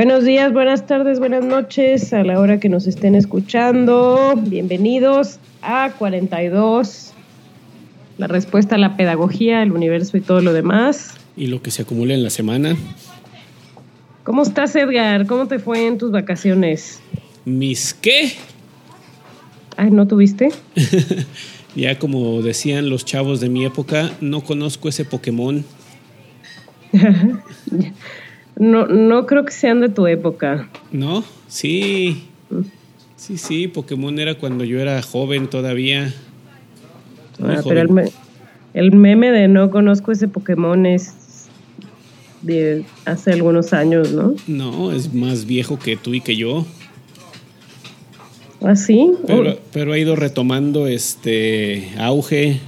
Buenos días, buenas tardes, buenas noches a la hora que nos estén escuchando. Bienvenidos a 42. La respuesta a la pedagogía, el universo y todo lo demás. Y lo que se acumula en la semana. ¿Cómo estás, Edgar? ¿Cómo te fue en tus vacaciones? ¿Mis qué? Ay, ¿no tuviste? ya como decían los chavos de mi época, no conozco ese Pokémon. No, no creo que sean de tu época. ¿No? Sí. Sí, sí, Pokémon era cuando yo era joven todavía. Ah, pero el, el, meme de no conozco ese Pokémon es de hace algunos años, ¿no? No, es más viejo que tú y que yo. ¿Ah, sí? Pero, pero ha ido retomando este auge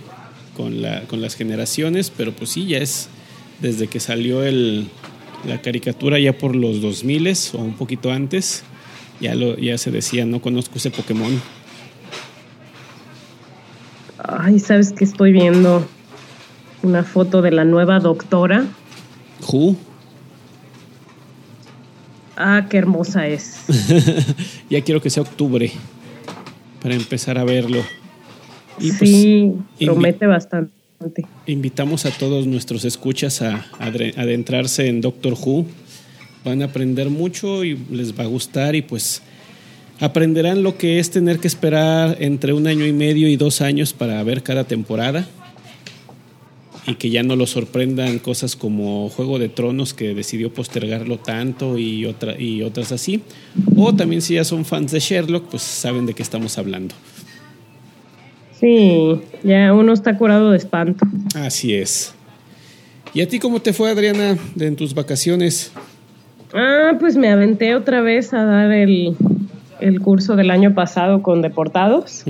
con, la, con las generaciones, pero pues sí, ya es desde que salió el, la caricatura ya por los 2000 o un poquito antes, ya, lo, ya se decía, no conozco ese Pokémon. Ay, ¿sabes que estoy viendo? Una foto de la nueva doctora. ¿Who? Ah, qué hermosa es. ya quiero que sea octubre para empezar a verlo. Y pues, sí, promete bastante. Invitamos a todos nuestros escuchas a, adentrarse en Doctor Who. Van a aprender mucho y les va a gustar y pues aprenderán lo que es tener que esperar entre un año y medio y dos años para ver cada temporada y que ya no lo sorprendan cosas como Juego de Tronos que decidió postergarlo tanto y, otra, y otras así. O también si ya son fans de Sherlock, pues saben de qué estamos hablando. Sí, ya uno está curado de espanto. Así es. ¿Y a ti cómo te fue, Adriana, en tus vacaciones? Ah, pues me aventé otra vez a dar el, curso del año pasado con deportados.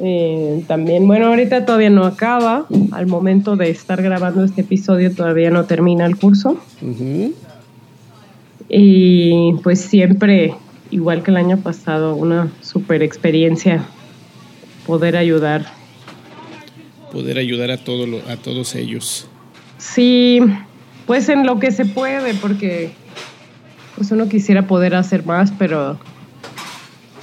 Eh, también, bueno, ahorita todavía no acaba. Al momento de estar grabando este episodio todavía no termina el curso. Y pues siempre, igual que el año pasado, una super experiencia poder ayudar. Poder ayudar a, todo a todos ellos. Sí, pues en lo que se puede, porque pues uno quisiera poder hacer más, pero...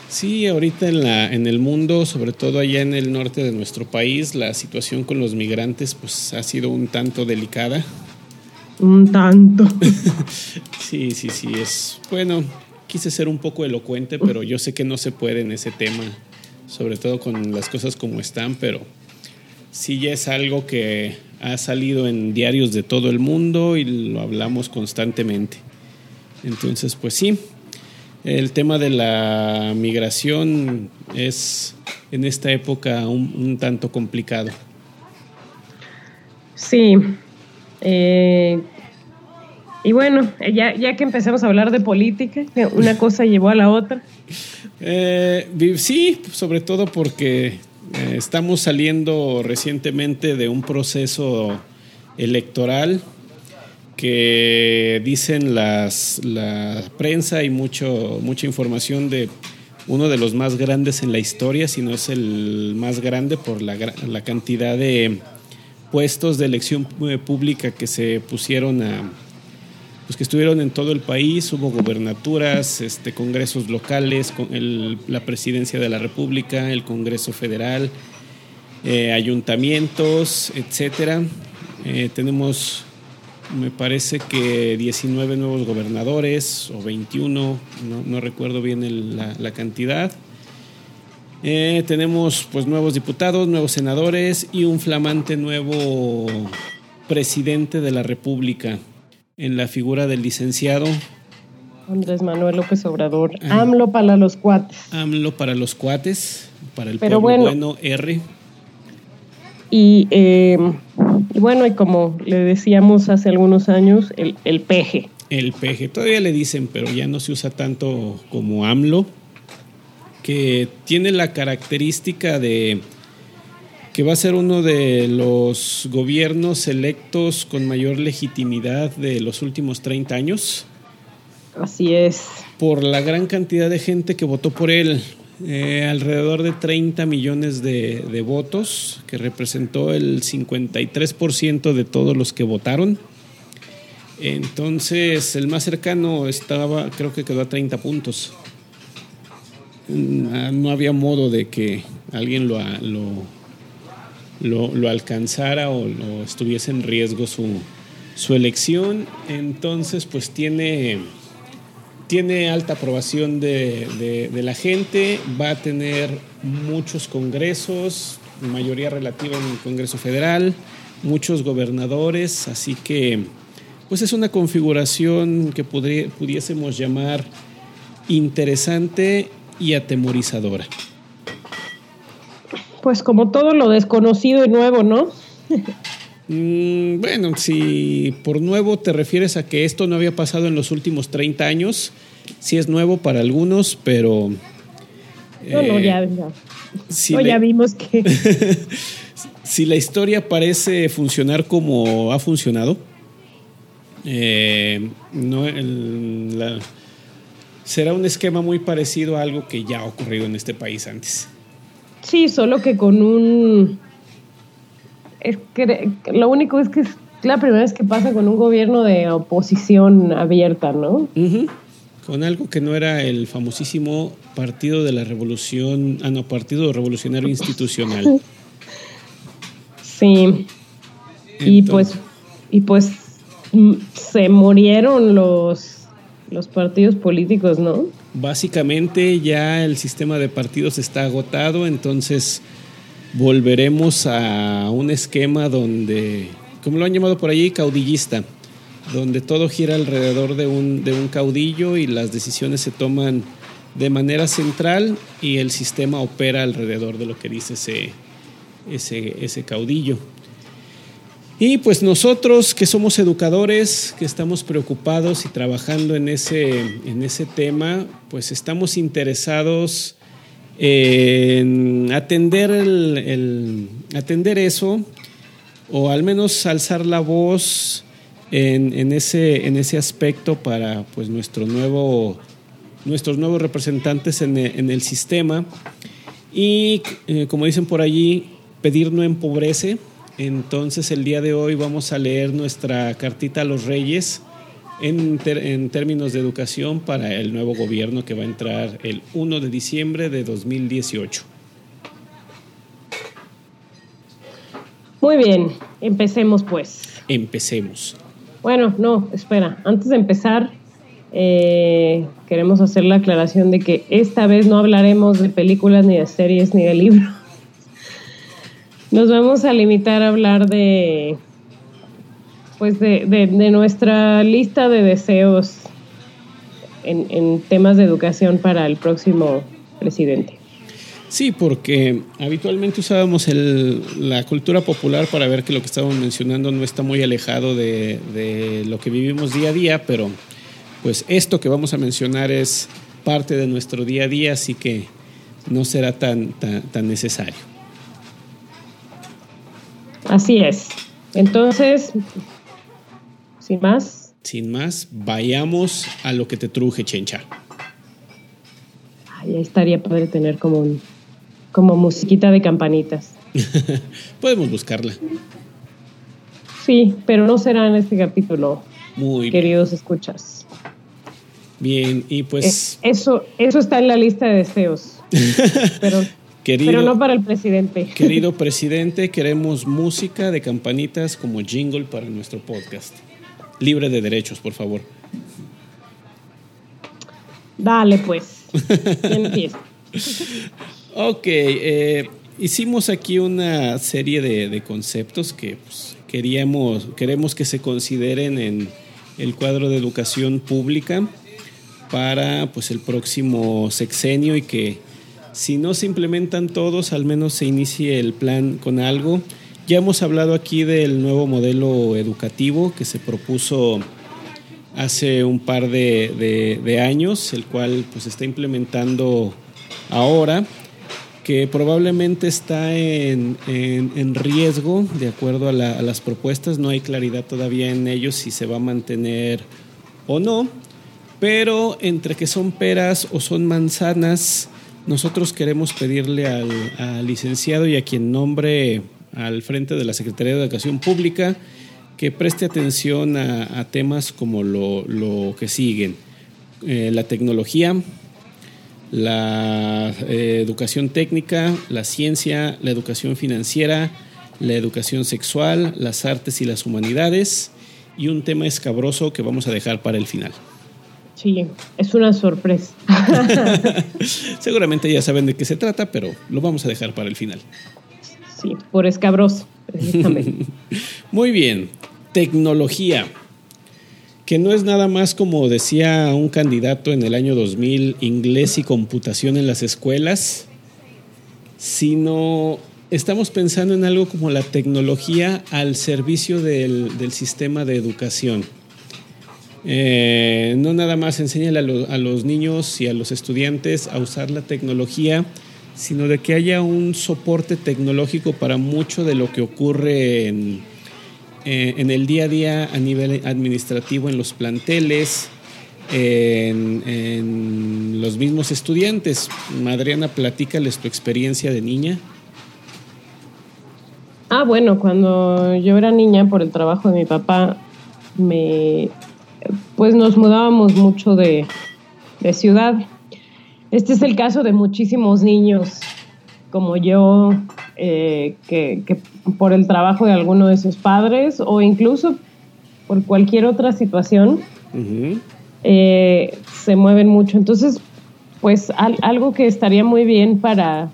Sí, ahorita en, la, en el mundo, sobre todo allá en el norte de nuestro país, la situación con los migrantes pues ha sido un tanto delicada. Un tanto. sí, sí, sí, es... Bueno, quise ser un poco elocuente, pero yo sé que no se puede en ese tema sobre todo con las cosas como están, pero sí ya es algo que ha salido en diarios de todo el mundo y lo hablamos constantemente. Entonces, pues sí, el tema de la migración es en esta época un, tanto complicado. Sí. Eh, y bueno, ya, ya que empezamos a hablar de política, una cosa llevó a la otra. Eh, sí, sobre todo porque eh, estamos saliendo recientemente de un proceso electoral que dicen las, la prensa y mucho, mucha información de uno de los más grandes en la historia, si no es el más grande por la, la cantidad de puestos de elección eh, pública que se pusieron a, pues que estuvieron en todo el país, hubo gobernaturas, este, congresos locales, con la presidencia de la República, el Congreso Federal, eh, ayuntamientos, etcétera. Eh, tenemos, me parece que 19 nuevos gobernadores o 21, no, recuerdo bien la, cantidad. Eh, tenemos pues nuevos diputados, nuevos senadores y un flamante nuevo presidente de la República en la figura del licenciado Andrés Manuel López Obrador. AMLO para los cuates. AMLO para los cuates, para el Pero pueblo bueno. bueno, R. Y, eh, y bueno, y como le decíamos hace algunos años, el, el peje. El peje, todavía le dicen, pero ya no se usa tanto como AMLO, que tiene la característica de que va a ser uno de los gobiernos electos con mayor legitimidad de los últimos 30 años, Así es. por la gran cantidad de gente que votó por él. Eh, alrededor de 30 millones de, de votos, que representó el 53% de todos los que votaron. Entonces, el más cercano estaba, creo que quedó a 30 puntos. Mm, ah, No había modo de que alguien lo, lo, lo- alcanzara o, o estuviese en riesgo su, elección. Entonces, pues tiene, tiene alta aprobación de, de- la gente, va a tener muchos congresos, mayoría relativa en el Congreso Federal, muchos gobernadores, así que pues es una configuración que pudiésemos llamar interesante y atemorizadora. Pues como todo lo desconocido y nuevo, ¿no? Mm, bueno, si por nuevo te refieres a que esto no había pasado en los últimos 30 años, sí es nuevo para algunos, pero... No, no, eh, ya, ya. si No, le- ya vimos que si la historia parece funcionar como ha funcionado, eh, no, el- la- será un esquema muy parecido a algo que ya ha ocurrido en este país antes. Sí, solo que con un... Es que lo único es que es la primera vez que pasa con un gobierno de oposición abierta, ¿no? Con algo que no era el famosísimo Partido de la Revolución, ah, no, Partido Revolucionario Institucional. Sí. Y pues, y pues mm, se murieron los, los partidos políticos, ¿no? Básicamente ya el sistema de partidos está agotado, entonces volveremos a un esquema donde, como lo han llamado por allí, caudillista, donde todo gira alrededor de un, de un caudillo y las decisiones se toman de manera central y el sistema opera alrededor de lo que dice ese, ese, ese caudillo. Y pues nosotros que somos educadores, que estamos preocupados y trabajando en ese, en ese tema, pues estamos interesados en atender, el, atender eso o al menos alzar la voz en, en ese, en ese aspecto para pues, nuestro nuevo, nuestros nuevos representantes en el, en el sistema. Y eh, como dicen por allí, pedir no empobrece. Entonces el día de hoy vamos a leer nuestra cartita a los reyes en, ter- en términos de educación para el nuevo gobierno que va a entrar el 1 de diciembre de 2018. Muy bien, empecemos pues. Empecemos. Bueno, no, espera, antes de empezar, eh, queremos hacer la aclaración de que esta vez no hablaremos de películas, ni de series, ni de libros. Nos vamos a limitar a hablar de, pues de, de- nuestra lista de deseos en, temas de educación para el próximo presidente. Sí, porque habitualmente usábamos el- la cultura popular para ver que lo que estábamos mencionando no está muy alejado de, lo que vivimos día a día, pero pues esto que vamos a mencionar es parte de nuestro día a día, así que no será tan, tan necesario. Así es. Entonces, sin más, Sin más, vayamos a lo que te truje, Chencha. ay, ahí estaría padre tener como un, como musiquita de campanitas. Podemos buscarla. Sí, pero no será en este capítulo, Muy bien. queridos escuchas. Bien, y Eh, pues, eso, eso está en la lista de deseos, pero, querido, pero no para el presidente. querido presidente, queremos música de campanitas como jingle para nuestro podcast. Libre de derechos, por favor. Dale, pues. Ok, eh, hicimos aquí una serie de, de conceptos que pues, queríamos, queremos que se consideren en el cuadro de educación pública para pues el próximo sexenio y que si no se implementan todos, al menos se inicie el plan con algo. Ya hemos hablado aquí del nuevo modelo educativo que se propuso hace un par de, años, el cual pues está implementando ahora, que probablemente está en, riesgo de acuerdo a, las propuestas. No hay claridad todavía en ellos si se va a mantener o no, pero entre que son peras o son manzanas, nosotros queremos pedirle al, licenciado y a quien nombre al frente de la Secretaría de Educación Pública que preste atención a, temas como lo, que siguen. Eh, la tecnología, la eh, educación técnica, la ciencia, la educación financiera, la educación sexual, las artes y las humanidades y un tema escabroso que vamos a dejar para el final. Sí, es una sorpresa. Seguramente ya saben de qué se trata, pero lo vamos a dejar para el final. Sí, por escabroso, precisamente. Muy bien, tecnología, que no es nada más como decía un candidato en el año 2000, inglés y computación en las escuelas, sino estamos pensando en algo como la tecnología al servicio del, del sistema de educación. Eh, no nada más enseñale a, los niños y a los estudiantes a usar la tecnología, sino de que haya un soporte tecnológico para mucho de lo que ocurre en, eh, el día a día a nivel administrativo en los planteles, en, en los mismos estudiantes. Madriana, platícales tu experiencia de niña. Ah, bueno, cuando yo era niña por el trabajo de mi papá, me pues nos mudábamos mucho de, ciudad. Este es el caso de muchísimos niños como yo, eh, que, por el trabajo de alguno de sus padres o incluso por cualquier otra situación, eh, se mueven mucho. Entonces, pues algo que estaría muy bien para,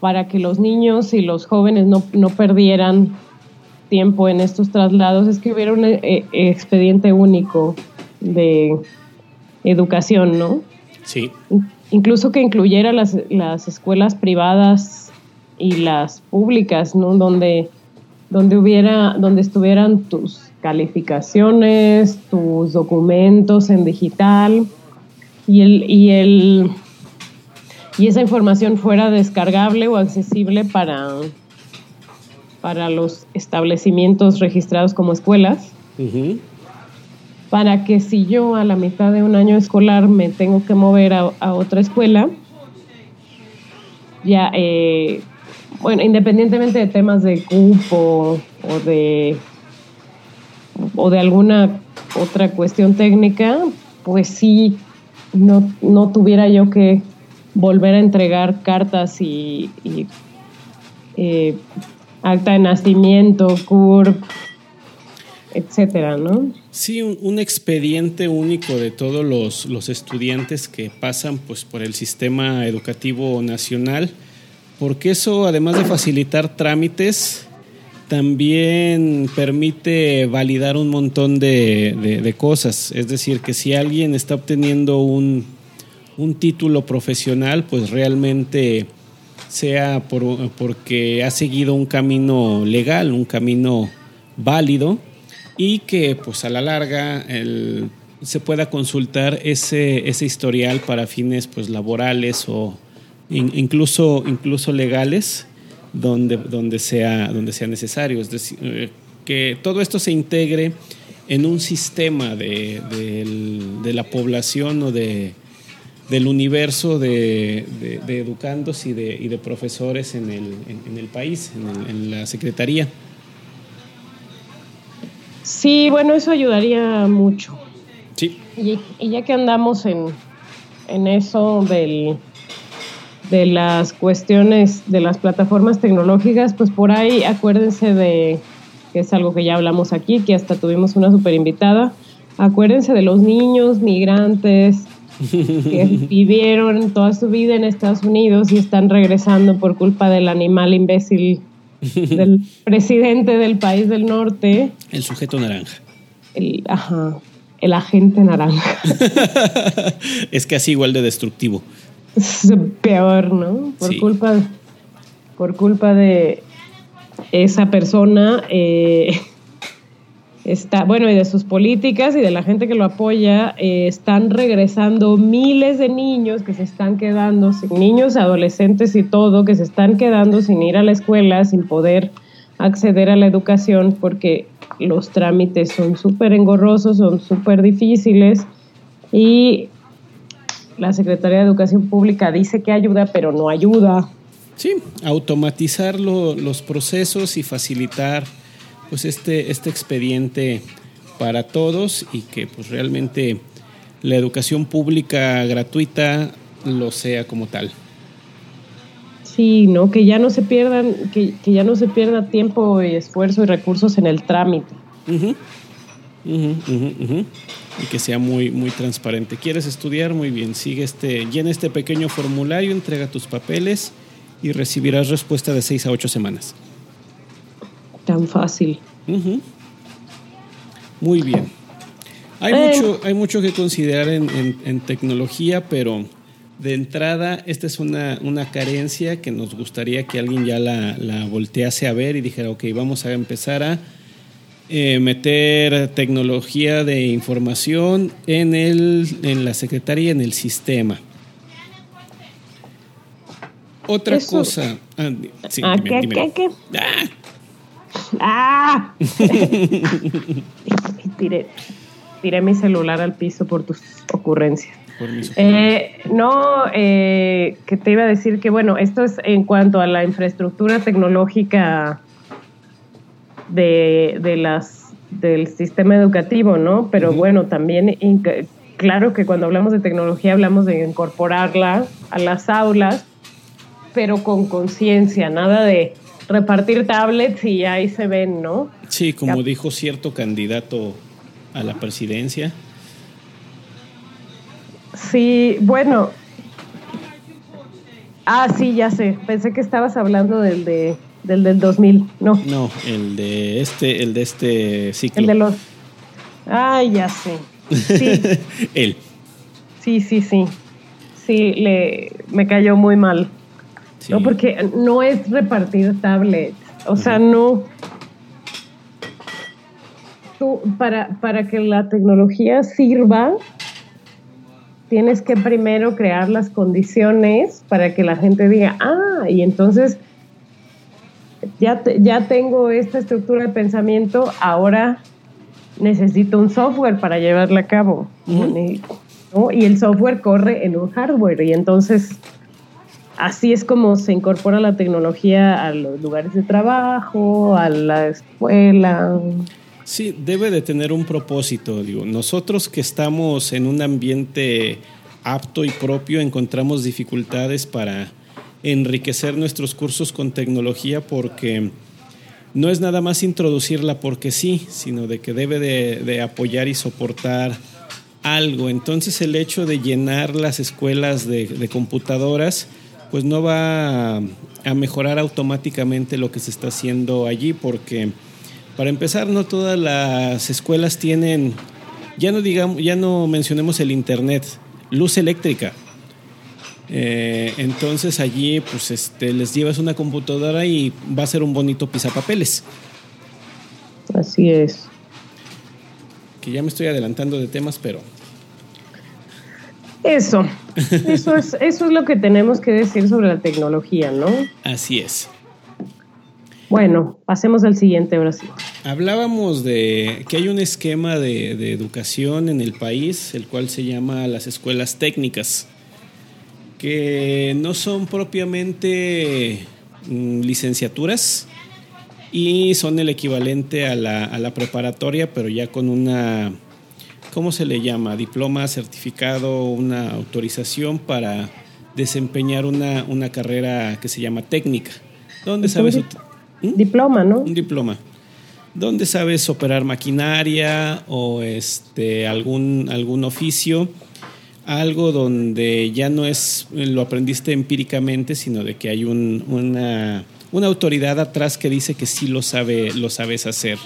para que los niños y los jóvenes no, no perdieran tiempo en estos traslados es que hubiera un eh, eh, expediente único de educación, ¿no? Sí. Incluso que incluyera las, las escuelas privadas y las públicas, ¿no? Donde, donde hubiera, donde estuvieran tus calificaciones, tus documentos en digital y el, y el y esa información fuera descargable o accesible para para los establecimientos registrados como escuelas, para que si yo a la mitad de un año escolar me tengo que mover a, otra escuela, ya, eh, bueno, independientemente de temas de cupo o de, o de alguna otra cuestión técnica, pues sí, no, no tuviera yo que volver a entregar cartas y, eh, acta de nacimiento, CURP, etcétera, ¿no? Sí, un, expediente único de todos los, los, estudiantes que pasan pues, por el sistema educativo nacional, porque eso, además de facilitar trámites, también permite validar un montón de, de, cosas. Es decir, que si alguien está obteniendo un, un título profesional, pues realmente sea por, porque ha seguido un camino legal, un camino válido y que pues a la larga se pueda consultar ese, ese historial para fines pues laborales o incluso, incluso legales donde, donde, sea, donde sea necesario. Es decir, eh, que todo esto se integre en un sistema de, de la población o de, del universo de, educandos y de, y de, profesores en el, en, el país, en, la Secretaría. Sí, bueno, eso ayudaría mucho. Sí. Y, ya que andamos en, en eso del, de las cuestiones de las plataformas tecnológicas, pues por ahí acuérdense de, que es algo que ya hablamos aquí, que hasta tuvimos una super invitada, acuérdense de los niños migrantes, que vivieron toda su vida en Estados Unidos y están regresando por culpa del animal imbécil del presidente del país del norte. El sujeto naranja. El, ajá. el agente naranja. es casi igual de destructivo. Es peor, ¿no? Por Sí. culpa por culpa de esa persona eh, está, bueno, y de sus políticas y de la gente que lo apoya, eh, están regresando miles de niños que se están quedando, sin niños, adolescentes y todo, que se están quedando sin ir a la escuela, sin poder acceder a la educación porque los trámites son súper engorrosos, son súper difíciles y la Secretaría de Educación Pública dice que ayuda, pero no ayuda. Sí, automatizar lo- los procesos y facilitar pues este, este expediente para todos y que pues realmente la educación pública gratuita lo sea como tal. Sí, ¿no? Que ya no se pierdan, que, que ya no se pierda tiempo y esfuerzo y recursos en el trámite. Ujú, ujú, ujú. Y que sea muy, muy transparente. ¿Quieres estudiar? Muy bien. Sigue este, llena este pequeño formulario, entrega tus papeles y recibirás respuesta de 6 a 8 semanas. Tan fácil. Ujú. Muy bien. Hay, Eh. mucho, hay mucho que considerar en, en- en tecnología, pero de entrada esta es una, una carencia que nos gustaría que alguien ya la, la voltease a ver y dijera, ok, vamos a empezar a eh, meter tecnología de información en, el, en la secretaría, en el sistema. Otra Eso- cosa. ah, sí, Ah, dime, ¿qué, dime. qué, qué? Ah, ¡Ah! tiré, tiré mi celular al piso por tus ocurrencias. por Eh, no, eh, que te iba a decir que, bueno, esto es en cuanto a la infraestructura tecnológica de, de las, del sistema educativo, ¿no? Pero bueno, también, claro que cuando hablamos de tecnología hablamos de incorporarla a las aulas, pero con conciencia, nada de repartir tablets y ahí se ven, ¿no? Sí, como Ya. dijo cierto candidato a la presidencia. Sí, bueno. Ah, sí, ya sé. Pensé que estabas hablando del de, del del 2000. No, No, el de este, el de este ciclo. el de los... Ay, ya sé. Sí, Él. sí, sí, sí. Sí, le, me cayó muy mal. Sí. No, porque no es repartir tablets. O sea, no. Tú, para, para que la tecnología sirva, tienes que primero crear las condiciones para que la gente diga, ah, y entonces ya, te- ya tengo esta estructura de pensamiento, ahora necesito un software para llevarla a cabo. ¿no? Y el software corre en un hardware, y entonces así es como se incorpora la tecnología a los lugares de trabajo, a la escuela. Sí, debe de tener un propósito. Digo, nosotros que estamos en un ambiente apto y propio encontramos dificultades para enriquecer nuestros cursos con tecnología porque no es nada más introducirla porque sí, sino de que debe de, de apoyar y soportar algo. Entonces el hecho de llenar las escuelas de, de computadoras pues no va a, mejorar automáticamente lo que se está haciendo allí porque para empezar no todas las escuelas tienen ya no digamos ya no mencionemos el internet luz eléctrica Eh, entonces allí pues este les llevas una computadora y va a ser un bonito pisapapeles Así es. que ya me estoy adelantando de temas pero Eso, eso es, eso es lo que tenemos que decir sobre la tecnología, ¿no? así es Bueno, pasemos al siguiente ahora sí. Hablábamos de que hay un esquema de, de educación en el país, el cual se llama las escuelas técnicas, que no son propiamente mm, licenciaturas y son el equivalente a la, a la preparatoria, pero ya con una, ¿cómo se le llama? Diploma, certificado, una autorización para desempeñar una, una carrera que se llama técnica. ¿Dónde sabes? ¿Mm? Diploma, ¿no? Un diploma. ¿Dónde sabes operar maquinaria o este algún, algún oficio? Algo donde ya no es lo aprendiste empíricamente, sino de que hay un- una, una autoridad atrás que dice que sí lo sabe, lo sabes hacer.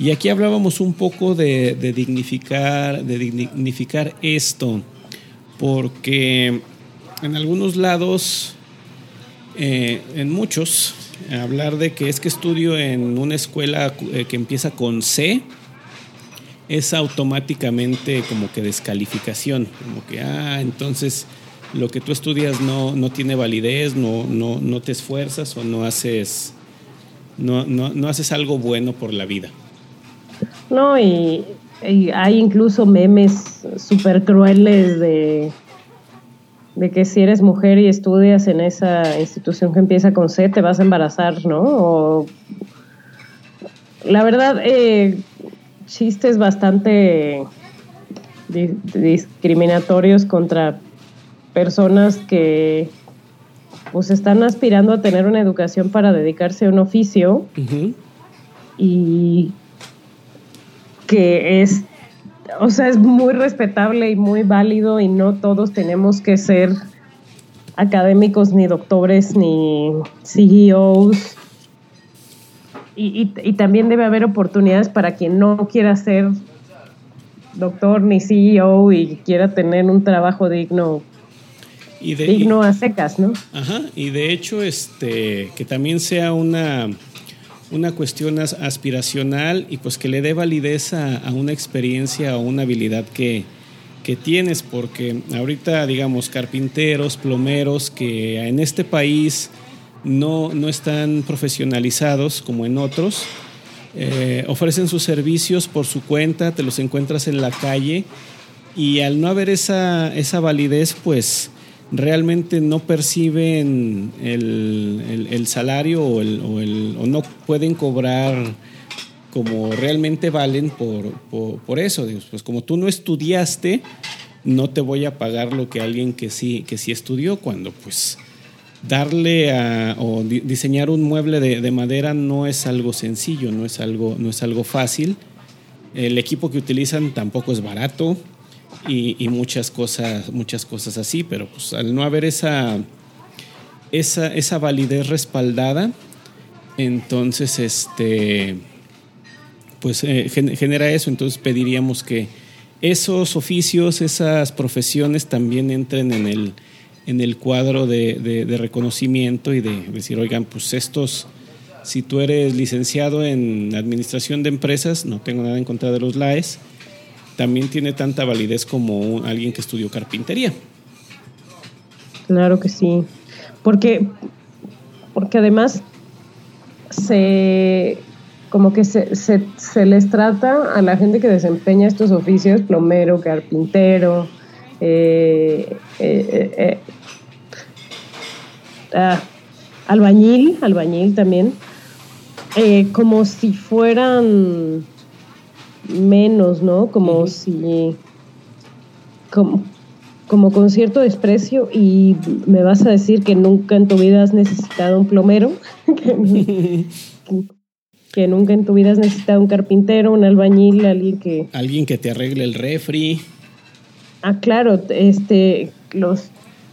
Y aquí hablábamos un poco de, dignificar, de dignificar esto, porque en algunos lados, eh, en muchos, hablar de que es que estudio en una escuela eh, que empieza con C, es automáticamente como que descalificación, como que, ah, entonces lo que tú estudias no, no tiene validez, no, no, no te esfuerzas o no haces, no, no, no haces algo bueno por la vida. No, y, hay incluso memes súper crueles de, de que si eres mujer y estudias en esa institución que empieza con C, te vas a embarazar, ¿no? la verdad, eh, chistes bastante discriminatorios contra personas que pues están aspirando a tener una educación para dedicarse a un oficio y que es, o sea, es muy respetable y muy válido y no todos tenemos que ser académicos ni doctores ni CEOs y, también debe haber oportunidades para quien no quiera ser doctor ni CEO y quiera tener un trabajo digno digno a secas, ¿no? Ajá, y de hecho, este, que también sea una, una cuestión aspiracional y pues que le dé validez a, una experiencia o una habilidad que, que, tienes, porque ahorita, digamos, carpinteros, plomeros, que en este país no, no están profesionalizados como en otros. Eh, ofrecen sus servicios por su cuenta, te los encuentras en la calle y al no haber esa, esa validez, pues realmente no perciben el, salario o, el, o, no pueden cobrar como realmente valen por, por, eso. Pues como tú no estudiaste, no te voy a pagar lo que alguien que sí, que sí estudió cuando pues darle a, o diseñar un mueble de, madera no es algo sencillo, no es algo, no es algo fácil. El equipo que utilizan tampoco es barato y, muchas cosas, muchas cosas así, pero pues al no haber esa, esa, esa validez respaldada, entonces este pues eh, genera eso, entonces pediríamos que esos oficios, esas profesiones también entren en el, en el cuadro de, reconocimiento y de decir, oigan, pues estos, si tú eres licenciado en administración de empresas, no tengo nada en contra de los LAES, también tiene tanta validez como alguien que estudió carpintería. Claro que sí, porque, porque además se como que se, se les trata a la gente que desempeña estos oficios, plomero, carpintero, eh, eh, eh, ah, albañil, albañil también, como si fueran menos, ¿no? Como si, como, como con cierto desprecio y me vas a decir que nunca en tu vida has necesitado un plomero, que, nunca en tu vida has necesitado un carpintero, un albañil, alguien que... Alguien que te arregle el refri. Ah, claro, este, los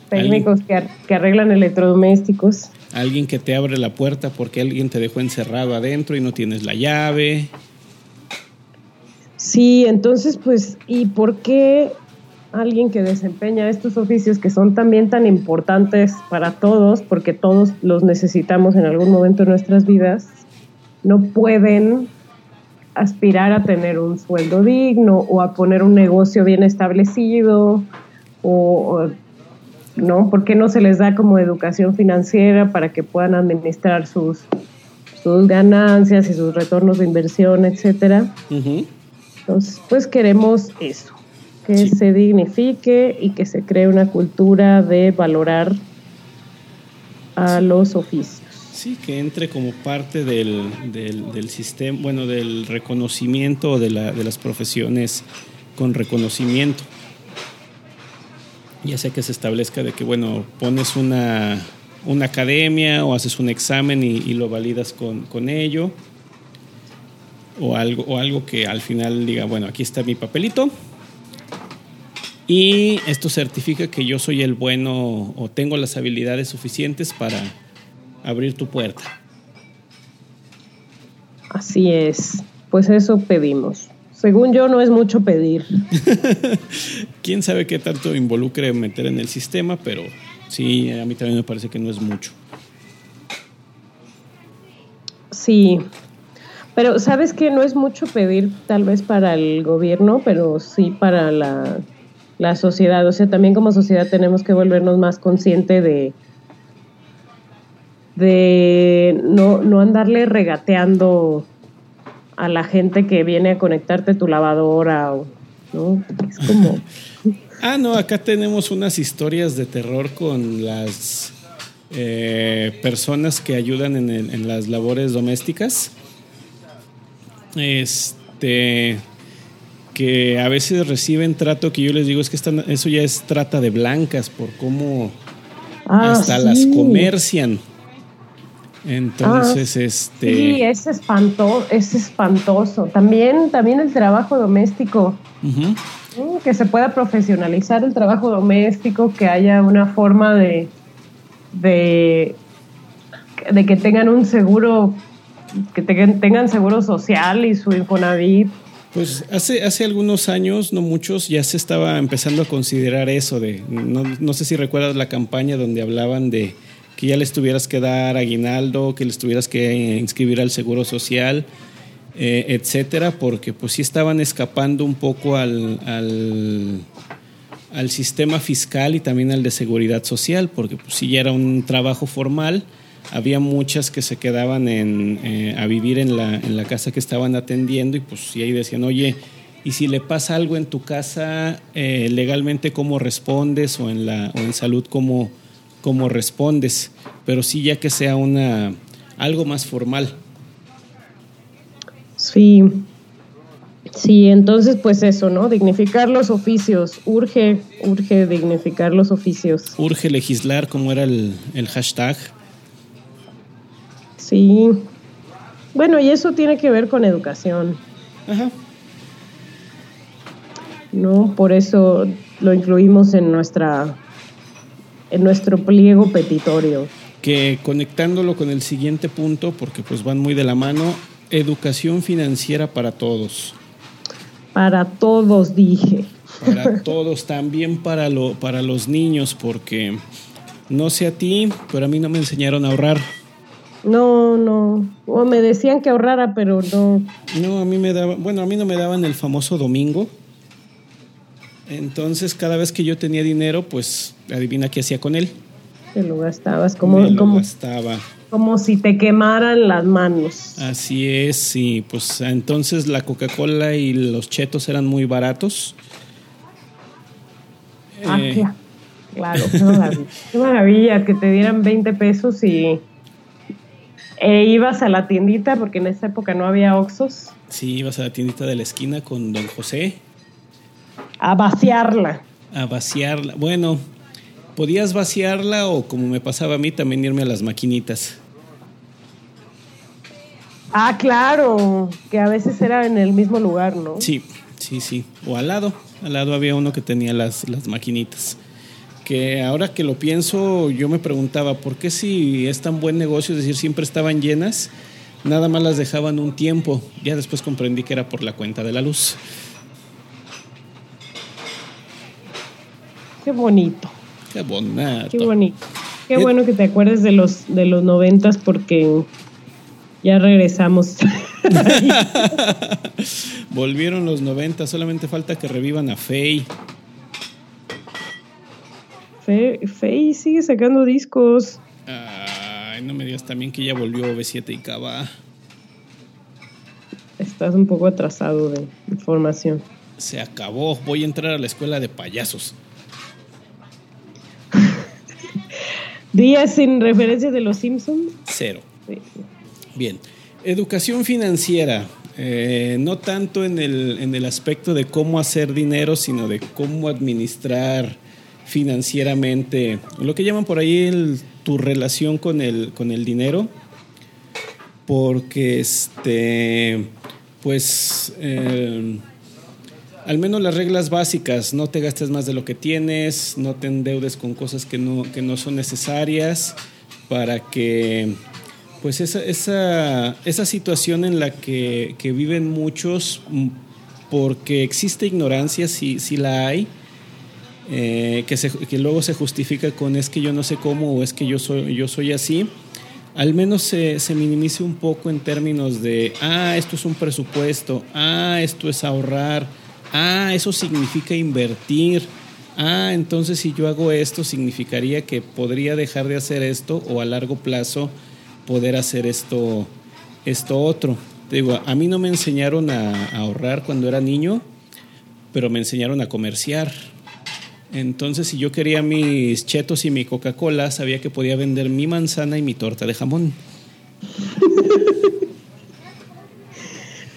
técnicos que, arreglan electrodomésticos. Alguien que te abre la puerta porque alguien te dejó encerrado adentro y no tienes la llave. Sí, entonces, pues, ¿y por qué alguien que desempeña estos oficios que son también tan importantes para todos, porque todos los necesitamos en algún momento de nuestras vidas, no pueden aspirar a tener un sueldo digno o a poner un negocio bien establecido o, no por qué no se les da como educación financiera para que puedan administrar sus sus ganancias y sus retornos de inversión etcétera entonces pues queremos eso que se dignifique y que se cree una cultura de valorar a los oficios Sí, que entre como parte del, del, sistema, bueno, del reconocimiento de, la, de las profesiones con reconocimiento. Ya sea que se establezca de que, bueno, pones una, una academia o haces un examen y, lo validas con, con, ello. O algo, o algo que al final diga, bueno, aquí está mi papelito. Y esto certifica que yo soy el bueno o tengo las habilidades suficientes para abrir tu puerta. Así es. pues eso pedimos. Según yo, no es mucho pedir. Quién sabe qué tanto involucre meter en el sistema, pero sí, a mí también me parece que no es mucho. Sí, pero sabes que no es mucho pedir tal vez para el gobierno, pero sí para la, la sociedad. O sea, también como sociedad tenemos que volvernos más conscientes de, de no, no andarle regateando a la gente que viene a conectarte tu lavadora, ¿no? Es como... ah, no, acá tenemos unas historias de terror con las eh, personas que ayudan en, en, las labores domésticas. Este que a veces reciben trato que yo les digo es que están, eso ya es trata de blancas por cómo ah, hasta las comercian. Entonces, ah, este. Sí, es espantoso, es espantoso. También, también el trabajo doméstico. Que se pueda profesionalizar el trabajo doméstico, que haya una forma de, de, de que tengan un seguro, que tengan, seguro social y su Infonavit. Pues hace, hace algunos años, no muchos, ya se estaba empezando a considerar eso de, no, no sé si recuerdas la campaña donde hablaban de que ya les tuvieras que dar aguinaldo, que les tuvieras que inscribir al seguro social, eh, etcétera, porque pues sí estaban escapando un poco al, al, sistema fiscal y también al de seguridad social, porque pues sí ya era un trabajo formal, había muchas que se quedaban en, eh, a vivir en la, en la casa que estaban atendiendo y pues sí ahí decían, oye, y si le pasa algo en tu casa, eh, legalmente cómo respondes o en, la, o en salud cómo cómo respondes, pero sí ya que sea una algo más formal. Sí. Sí, entonces pues eso, ¿no? Dignificar los oficios. Urge, urge dignificar los oficios. Urge legislar, como era el, el hashtag. Sí. Bueno, y eso tiene que ver con educación. Ajá. ¿No? Por eso lo incluimos en nuestra en nuestro pliego petitorio. Que conectándolo con el siguiente punto, porque pues van muy de la mano, educación financiera para todos. Para todos, dije. Para todos, también para, lo, para los niños, porque no sé a ti, pero a mí no me enseñaron a ahorrar. No, no. O me decían que ahorrara, pero no. No, a mí me daban, bueno, a mí no me daban el famoso domingo entonces, cada vez que yo tenía dinero, pues adivina qué hacía con él. Te lo gastabas como, como, como si te quemaran las manos. Así es, sí. Pues entonces la Coca-Cola y los chetos eran muy baratos. Ah, eh, claro, qué maravilla. que te dieran 20 pesos y e ibas a la tiendita, porque en esa época no había Oxos. Sí, ibas a la tiendita de la esquina con don José a vaciarla. A vaciarla. Bueno, podías vaciarla o como me pasaba a mí, también irme a las maquinitas. Ah, claro, que a veces era en el mismo lugar, ¿no? Sí, sí, sí. O al lado, al lado había uno que tenía las, las maquinitas. Que ahora que lo pienso, yo me preguntaba, ¿por qué si es tan buen negocio, es decir, siempre estaban llenas, nada más las dejaban un tiempo? Ya después comprendí que era por la cuenta de la luz. Qué bonito. Qué bonito. Qué bonito. Qué bueno que te acuerdes de los de los noventas porque ya regresamos. Volvieron los noventas, solamente falta que revivan a Faye. Faye sigue sacando discos. Ay, no me digas también que ya volvió B7 y Cava. Estás un poco atrasado de información. Se acabó. Voy a entrar a la escuela de payasos. ¿Días sin referencia de los Simpsons? Cero. Bien. Educación financiera. Eh, no tanto en el, en el aspecto de cómo hacer dinero, sino de cómo administrar financieramente, lo que llaman por ahí tu relación con el, con el dinero, porque este, pues eh, al menos las reglas básicas, no te gastes más de lo que tienes, no te endeudes con cosas que no, que no son necesarias para que pues esa, esa, esa situación en la que, que, viven muchos porque existe ignorancia, si, si la hay, eh, que, luego se justifica con es que yo no sé cómo o es que yo soy, yo soy así, al menos se, se minimice un poco en términos de, ah, esto es un presupuesto, ah, esto es ahorrar, ah, eso significa invertir, ah, entonces si yo hago esto significaría que podría dejar de hacer esto o a largo plazo poder hacer esto, esto otro. Digo, a mí no me enseñaron a ahorrar cuando era niño, pero me enseñaron a comerciar. Entonces, si yo quería mis chetos y mi Coca-Cola, sabía que podía vender mi manzana y mi torta de jamón.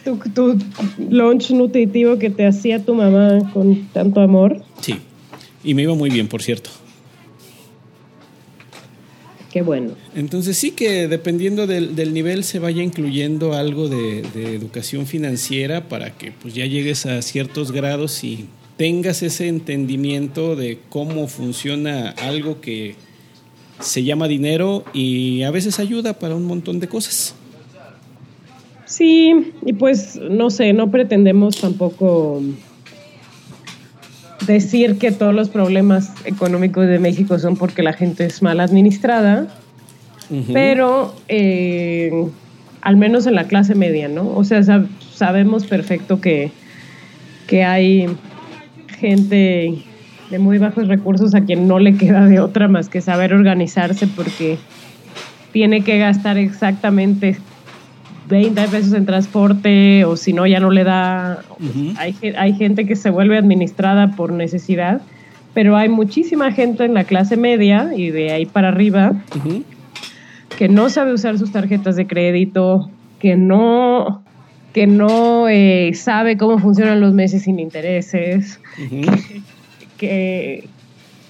tu, tu lunch nutritivo que te hacía tu mamá con tanto amor. Sí, y me iba muy bien, por cierto. Qué bueno. Entonces sí que dependiendo del, del nivel se vaya incluyendo algo de, de, educación financiera para que pues ya llegues a ciertos grados y tengas ese entendimiento de cómo funciona algo que se llama dinero y a veces ayuda para un montón de cosas. Sí, y pues no sé, no pretendemos tampoco decir que todos los problemas económicos de México son porque la gente es mal administrada, uh -huh. pero eh, al menos en la clase media, ¿no? O sea, sab sabemos perfecto que, que hay gente de muy bajos recursos a quien no le queda de otra más que saber organizarse porque tiene que gastar exactamente 20 pesos en transporte o si no ya no le da. Uh -huh. hay, hay gente que se vuelve administrada por necesidad, pero hay muchísima gente en la clase media y de ahí para arriba uh -huh. que no sabe usar sus tarjetas de crédito, que no que no eh, sabe cómo funcionan los meses sin intereses, uh -huh. que,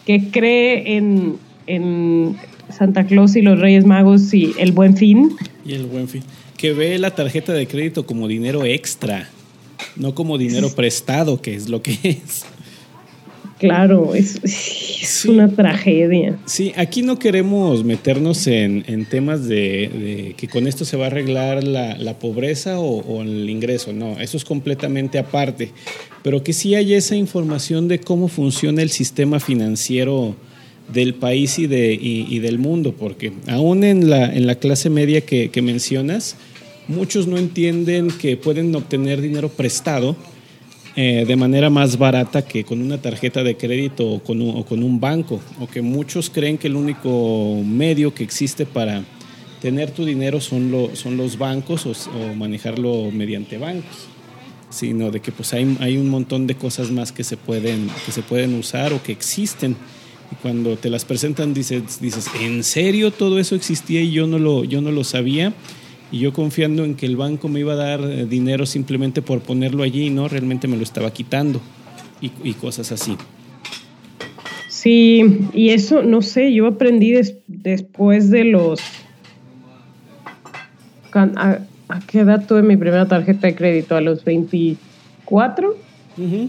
que, que, cree en, en Santa Claus y los Reyes Magos y el buen fin. Y el buen fin que ve la tarjeta de crédito como dinero extra, no como dinero prestado, que es lo que es. Claro, es, es sí. una tragedia. Sí, aquí no queremos meternos en, en temas de, de, que con esto se va a arreglar la, la pobreza o, o, el ingreso, no, eso es completamente aparte, pero que sí hay esa información de cómo funciona el sistema financiero del país y, de, y, y del mundo, porque aún en la, en la clase media que, que mencionas, muchos no entienden que pueden obtener dinero prestado eh, de manera más barata que con una tarjeta de crédito o con, un, banco, o que muchos creen que el único medio que existe para tener tu dinero son, lo, son los bancos o, o, manejarlo mediante bancos, sino de que pues hay, hay un montón de cosas más que se pueden, que se pueden usar o que existen. Y cuando te las presentan dices, dices, ¿en serio todo eso existía y yo no lo, yo no lo sabía? Y yo confiando en que el banco me iba a dar eh, dinero simplemente por ponerlo allí, ¿no? Realmente me lo estaba quitando y, y cosas así. Sí, y eso, no sé, yo aprendí des, después de los... A, ¿A, qué edad tuve mi primera tarjeta de crédito? ¿A los 24? Uh -huh.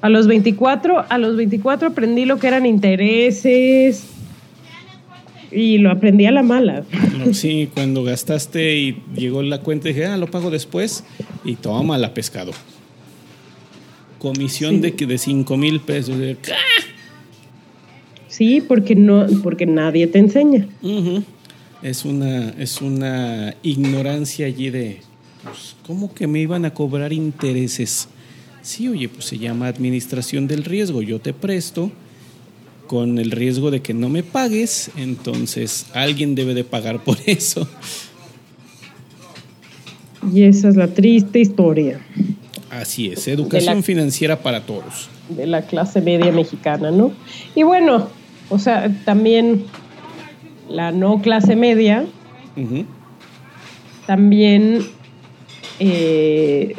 A los 24, a los 24 aprendí lo que eran intereses, y lo aprendí a la mala. No, sí, cuando gastaste y llegó la cuenta, dije, ah, lo pago después. Y toma la pescado. Comisión sí. de, de 5 mil pesos. Sí, porque, no, porque nadie te enseña. Uh -huh. es, una, es una ignorancia allí de, pues, ¿cómo que me iban a cobrar intereses? Sí, oye, pues se llama administración del riesgo. Yo te presto con el riesgo de que no me pagues, entonces alguien debe de pagar por eso. Y esa es la triste historia. Así es, educación la, financiera para todos. De la clase media mexicana, ¿no? Y bueno, o sea, también la no clase media, uh -huh. también eh,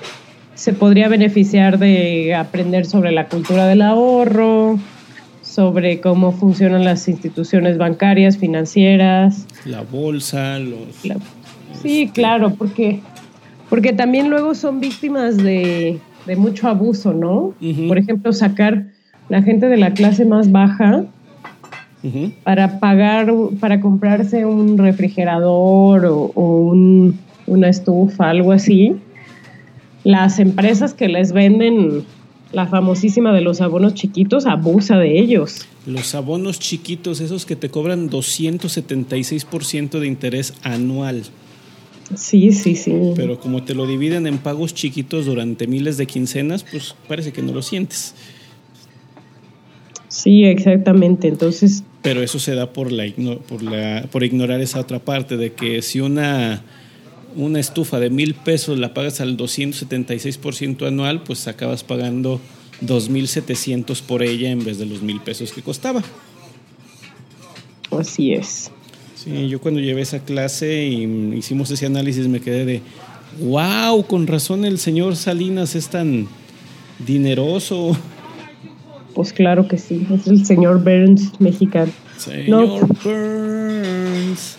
se podría beneficiar de aprender sobre la cultura del ahorro, sobre cómo funcionan las instituciones bancarias, financieras. La bolsa, los... La, sí, este... claro, porque, porque también luego son víctimas de, de mucho abuso, ¿no? Uh -huh. Por ejemplo, sacar la gente de la clase más baja para pagar, para comprarse un refrigerador o, un, una estufa, algo así, las empresas que les venden la famosísima de los abonos chiquitos abusa de ellos. Los abonos chiquitos, esos que te cobran 276% de interés anual. Sí, sí, sí. Pero como te lo dividen en pagos chiquitos durante miles de quincenas, pues parece que no lo sientes. Sí, exactamente. Entonces. Pero eso se da por la, por la por ignorar esa otra parte de que si una una estufa de mil pesos la pagas al 276% anual, pues acabas pagando 2.700 por ella en vez de los mil pesos que costaba. Así es. Sí, yo cuando llevé esa clase y hicimos ese análisis me quedé de, wow, con razón el señor Salinas es tan dineroso. Pues claro que sí, es el señor Burns mexicano. Señor Burns.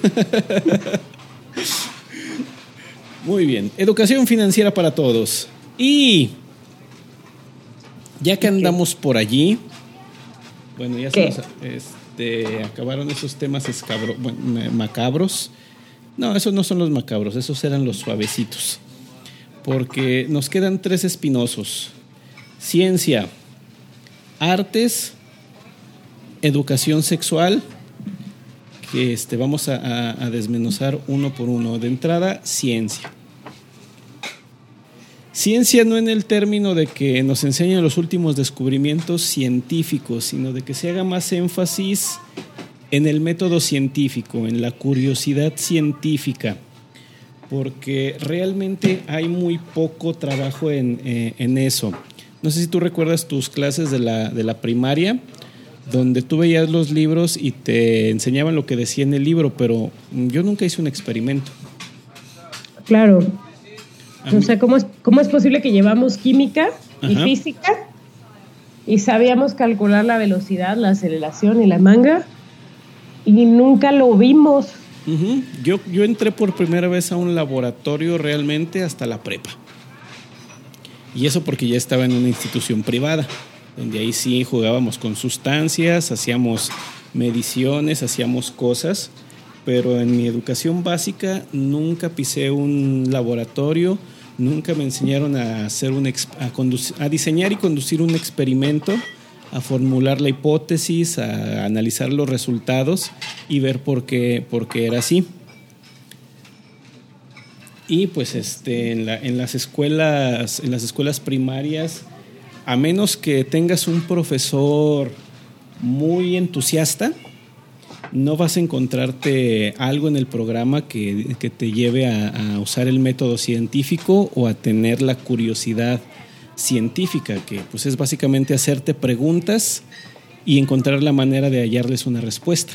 Muy bien, educación financiera para todos. Y ya que andamos por allí, bueno, ya se este, acabaron esos temas escabro, macabros. No, esos no son los macabros, esos eran los suavecitos. Porque nos quedan tres espinosos. Ciencia, artes, educación sexual, que este, vamos a, a desmenuzar uno por uno. De entrada, ciencia. Ciencia no en el término de que nos enseñen los últimos descubrimientos científicos, sino de que se haga más énfasis en el método científico, en la curiosidad científica, porque realmente hay muy poco trabajo en, eh, eso. No sé si tú recuerdas tus clases de la, de la primaria, donde tú veías los libros y te enseñaban lo que decía en el libro, pero yo nunca hice un experimento. Claro, o sea, ¿cómo es, ¿cómo es posible que llevamos química y física y sabíamos calcular la velocidad, la aceleración y la manga y nunca lo vimos? yo, yo entré por primera vez a un laboratorio realmente hasta la prepa. Y eso porque ya estaba en una institución privada, donde ahí sí jugábamos con sustancias, hacíamos mediciones, hacíamos cosas, pero en mi educación básica nunca pisé un laboratorio, Nunca me enseñaron a, hacer un a, diseñar y conducir un experimento, a formular la hipótesis, a analizar los resultados y ver por qué, por qué era así. Y pues este, en, las escuelas, en las escuelas primarias, a menos que tengas un profesor muy entusiasta, no vas a encontrarte algo en el programa que, te lleve a, usar el método científico o a tener la curiosidad científica, que pues es básicamente hacerte preguntas y encontrar la manera de hallarles una respuesta.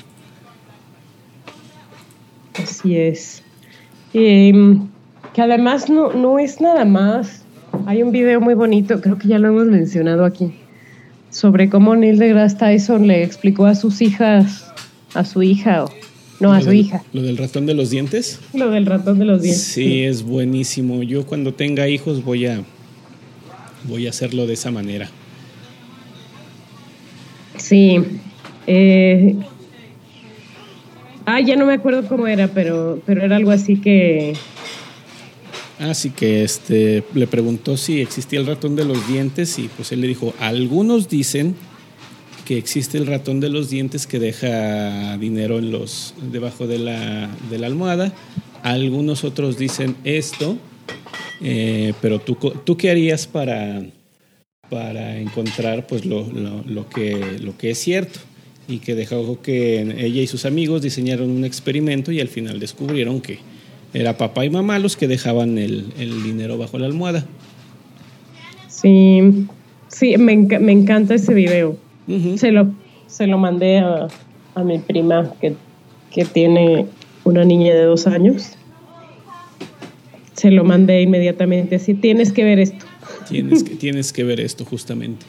Así es. Em, que además no, no es nada más. Hay un video muy bonito, creo que ya lo hemos mencionado aquí, sobre cómo Neil deGrasse Tyson le explicó a sus hijas a su hija o no, a su hija. ¿Lo del ratón de los dientes? Lo del ratón de los dientes. Sí, es buenísimo. Yo cuando tenga hijos voy a voy a hacerlo de esa manera. Sí. Eh, ah, ya no me acuerdo cómo era, pero, pero era algo así que. Así que este le preguntó si existía el ratón de los dientes y pues él le dijo, algunos dicen que existe el ratón de los dientes que deja dinero en los, debajo de la, de la almohada. Algunos otros dicen esto, eh, pero tú, tú qué harías para, para encontrar pues, lo, lo, que, lo que es cierto y que dejó que ella y sus amigos diseñaron un experimento y al final descubrieron que era papá y mamá los que dejaban el, el dinero bajo la almohada. Sí, sí, me, me encanta ese video se, lo, se lo mandé a, a mi prima que, que, tiene una niña de dos años. Se lo mandé inmediatamente así, tienes que ver esto. Tienes que, tienes que ver esto justamente.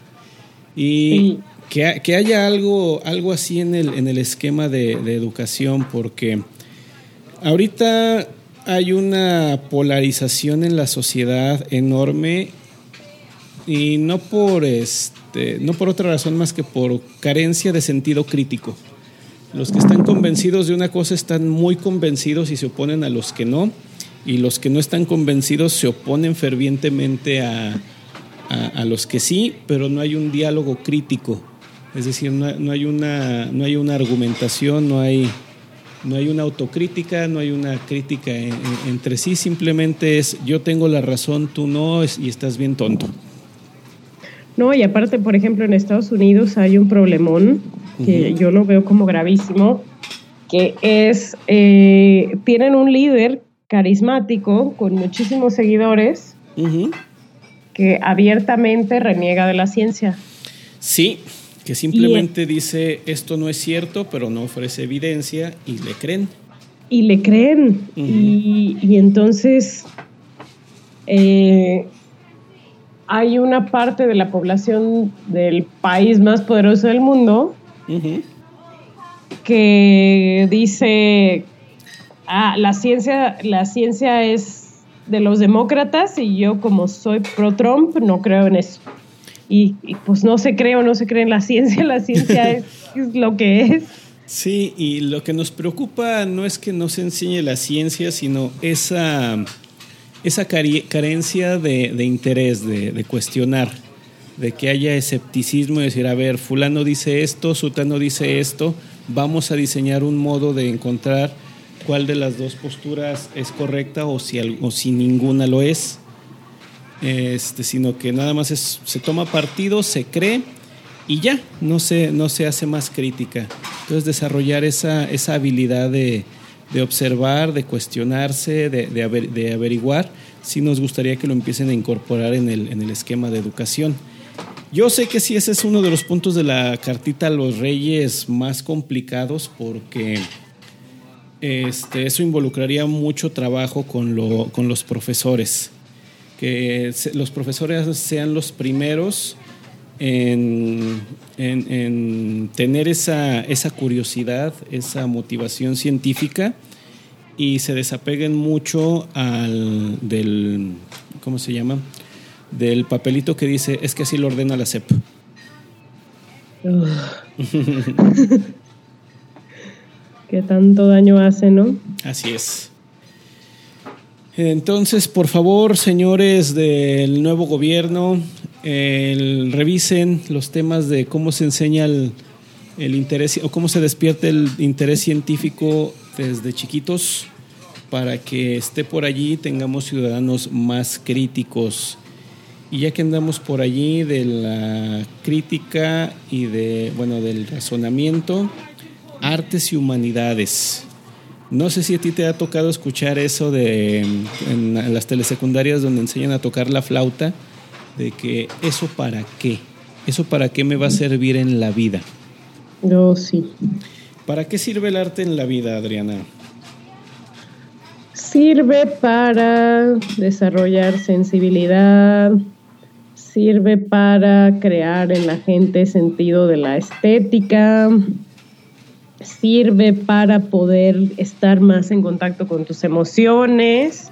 Y que, que, haya algo, algo así en el, en el esquema de, de educación, porque ahorita hay una polarización en la sociedad enorme y no por este no por otra razón más que por carencia de sentido crítico. Los que están convencidos de una cosa están muy convencidos y se oponen a los que no, y los que no están convencidos se oponen fervientemente a, a, los que sí, pero no hay un diálogo crítico. Es decir, no, hay, una, no hay una argumentación, no hay, no hay una autocrítica, no hay una crítica entre sí, simplemente es yo tengo la razón, tú no, y estás bien tonto. No, y aparte, por ejemplo, en Estados Unidos hay un problemón que yo lo veo como gravísimo, que es, eh, tienen un líder carismático con muchísimos seguidores que abiertamente reniega de la ciencia. Sí, que simplemente dice esto no es cierto, pero no ofrece evidencia y le creen. Y le creen. y, entonces eh, hay una parte de la población del país más poderoso del mundo que dice, ah, la ciencia, la ciencia es de los demócratas y yo como soy pro Trump no creo en eso. Y, pues no se cree o no se cree en la ciencia, la ciencia es, lo que es. Sí, y lo que nos preocupa no es que no se enseñe la ciencia, sino esa, esa carencia de, interés, de, de cuestionar de que haya escepticismo y decir, a ver, fulano dice esto, sutano dice esto, vamos a diseñar un modo de encontrar cuál de las dos posturas es correcta o si, o si ninguna lo es, este, sino que nada más se toma partido, se cree y ya, no se, no se hace más crítica. Entonces desarrollar esa, esa habilidad de, observar, de cuestionarse, de, de, averiguar, sí nos gustaría que lo empiecen a incorporar en el, en el esquema de educación. Yo sé que sí, ese es uno de los puntos de la cartita a los reyes más complicados porque este, eso involucraría mucho trabajo con, lo, con los profesores. Que los profesores sean los primeros en, en, tener esa, esa curiosidad, esa motivación científica y se desapeguen mucho al, del, ¿cómo se llama? del papelito que dice es que así lo ordena la CEP. que tanto daño hace, ¿no? Así es. Entonces, por favor, señores del nuevo gobierno, revisen los temas de cómo se enseña el, el, interés o cómo se despierta el interés científico desde chiquitos para que esté por allí tengamos ciudadanos más críticos y ya que andamos por allí de la crítica y de, bueno, del razonamiento, artes y humanidades. No sé si a ti te ha tocado escuchar eso de en las telesecundarias donde enseñan a tocar la flauta, de que eso para qué, eso para qué me va a servir en la vida. No, sí. ¿Para qué sirve el arte en la vida, Adriana? Sirve para desarrollar sensibilidad, sirve para crear en la gente sentido de la estética, sirve para poder estar más en contacto con tus emociones,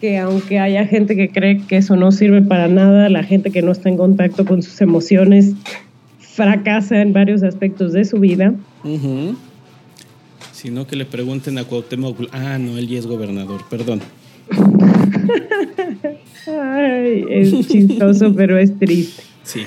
que aunque haya gente que cree que eso no sirve para nada, la gente que no está en contacto con sus emociones fracasa en varios aspectos de su vida. Sino que le pregunten a Cuauhtémoc, ah, no, él ya es gobernador, perdón. Ay, es chistoso, pero es triste. Sí.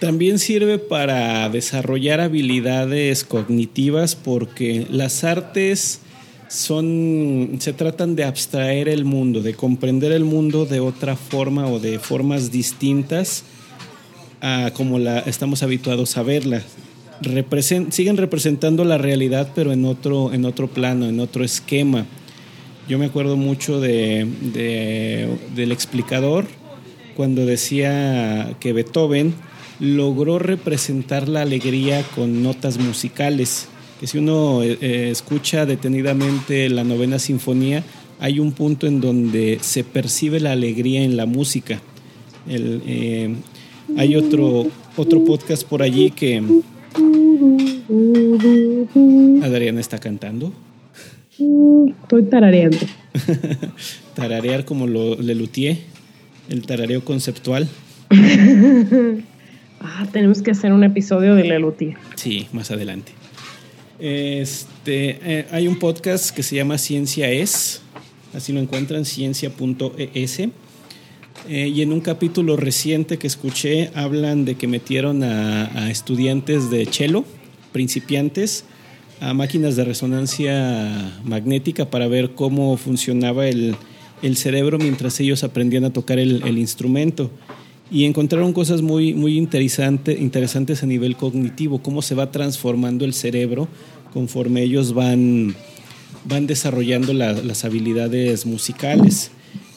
También sirve para desarrollar habilidades cognitivas porque las artes son se tratan de abstraer el mundo, de comprender el mundo de otra forma o de formas distintas a como la estamos habituados a verla. siguen representando la realidad pero en otro en otro plano, en otro esquema. Yo me acuerdo mucho de, del explicador cuando decía que Beethoven logró representar la alegría con notas musicales. Que si uno eh, eh, escucha detenidamente la novena sinfonía, hay un punto en donde se percibe la alegría en la música. Eh, hay otro, otro podcast por allí que Adriana está cantando. Estoy tarareando. Tararear como lo, le el tarareo conceptual. ah, tenemos que hacer un episodio de la luthier. Sí, más adelante. Este, eh, hay un podcast que se llama Ciencia Es, así lo encuentran, ciencia.es. Eh, y en un capítulo reciente que escuché hablan de que metieron a, estudiantes de cello, principiantes, a máquinas de resonancia magnética para ver cómo funcionaba el, el cerebro mientras ellos aprendían a tocar el instrumento. Y encontraron cosas muy, muy interesante, interesantes a nivel cognitivo, cómo se va transformando el cerebro conforme ellos van, van desarrollando la, las habilidades musicales.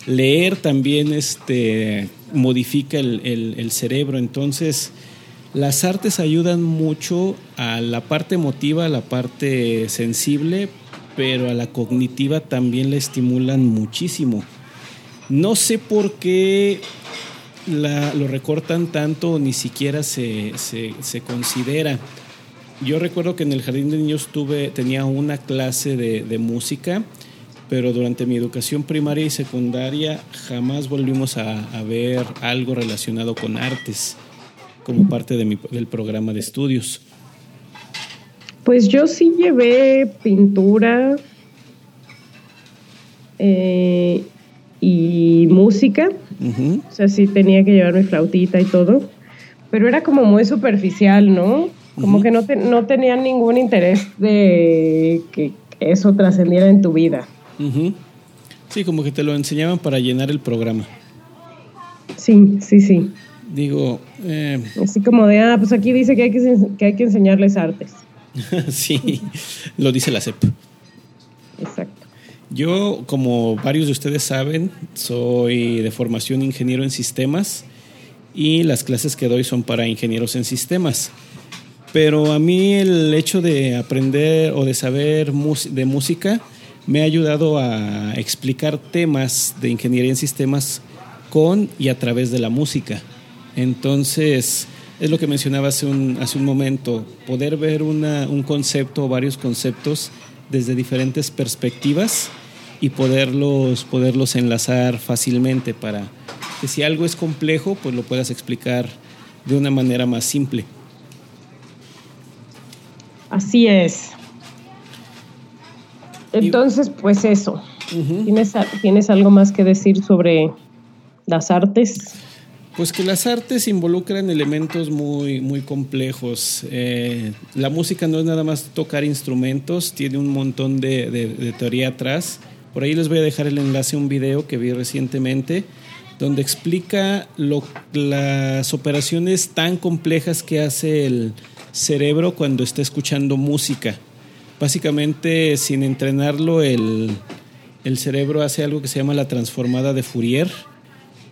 Leer también este, modifica el, el, el cerebro, entonces las artes ayudan mucho a la parte emotiva, a la parte sensible, pero a la cognitiva también la estimulan muchísimo. No sé por qué la, lo recortan tanto, ni siquiera se, se, considera. Yo recuerdo que en el jardín de niños tuve, tenía una clase de, de, música, pero durante mi educación primaria y secundaria jamás volvimos a, a ver algo relacionado con artes como parte de mi, del programa de estudios. Pues yo sí llevé pintura eh, y música. Uh -huh. O sea, sí tenía que llevar mi flautita y todo. Pero era como muy superficial, ¿no? Como uh -huh. que no, te, no tenían ningún interés de que eso trascendiera en tu vida. Uh -huh. Sí, como que te lo enseñaban para llenar el programa. Sí, sí, sí. Digo. Eh... Así como de, ah, pues aquí dice que hay que, que, hay que enseñarles artes. sí, lo dice la CEP. Exacto. Yo, como varios de ustedes saben, soy de formación ingeniero en sistemas y las clases que doy son para ingenieros en sistemas. Pero a mí el hecho de aprender o de saber de música me ha ayudado a explicar temas de ingeniería en sistemas con y a través de la música. Entonces, es lo que mencionaba hace un, hace momento, poder ver un concepto o varios conceptos desde diferentes perspectivas y poderlos, poderlos enlazar fácilmente para que si algo es complejo, pues lo puedas explicar de una manera más simple. Así es. Entonces, pues eso. Uh -huh. ¿Tienes, ¿Tienes algo más que decir sobre las artes? Pues que las artes involucran elementos muy, muy complejos. Eh, la música no es nada más tocar instrumentos, tiene un montón de, de, de, teoría atrás. Por ahí les voy a dejar el enlace a un video que vi recientemente donde explica las operaciones tan complejas que hace el cerebro cuando está escuchando música. Básicamente, sin entrenarlo, el, cerebro hace algo que se llama la transformada de Fourier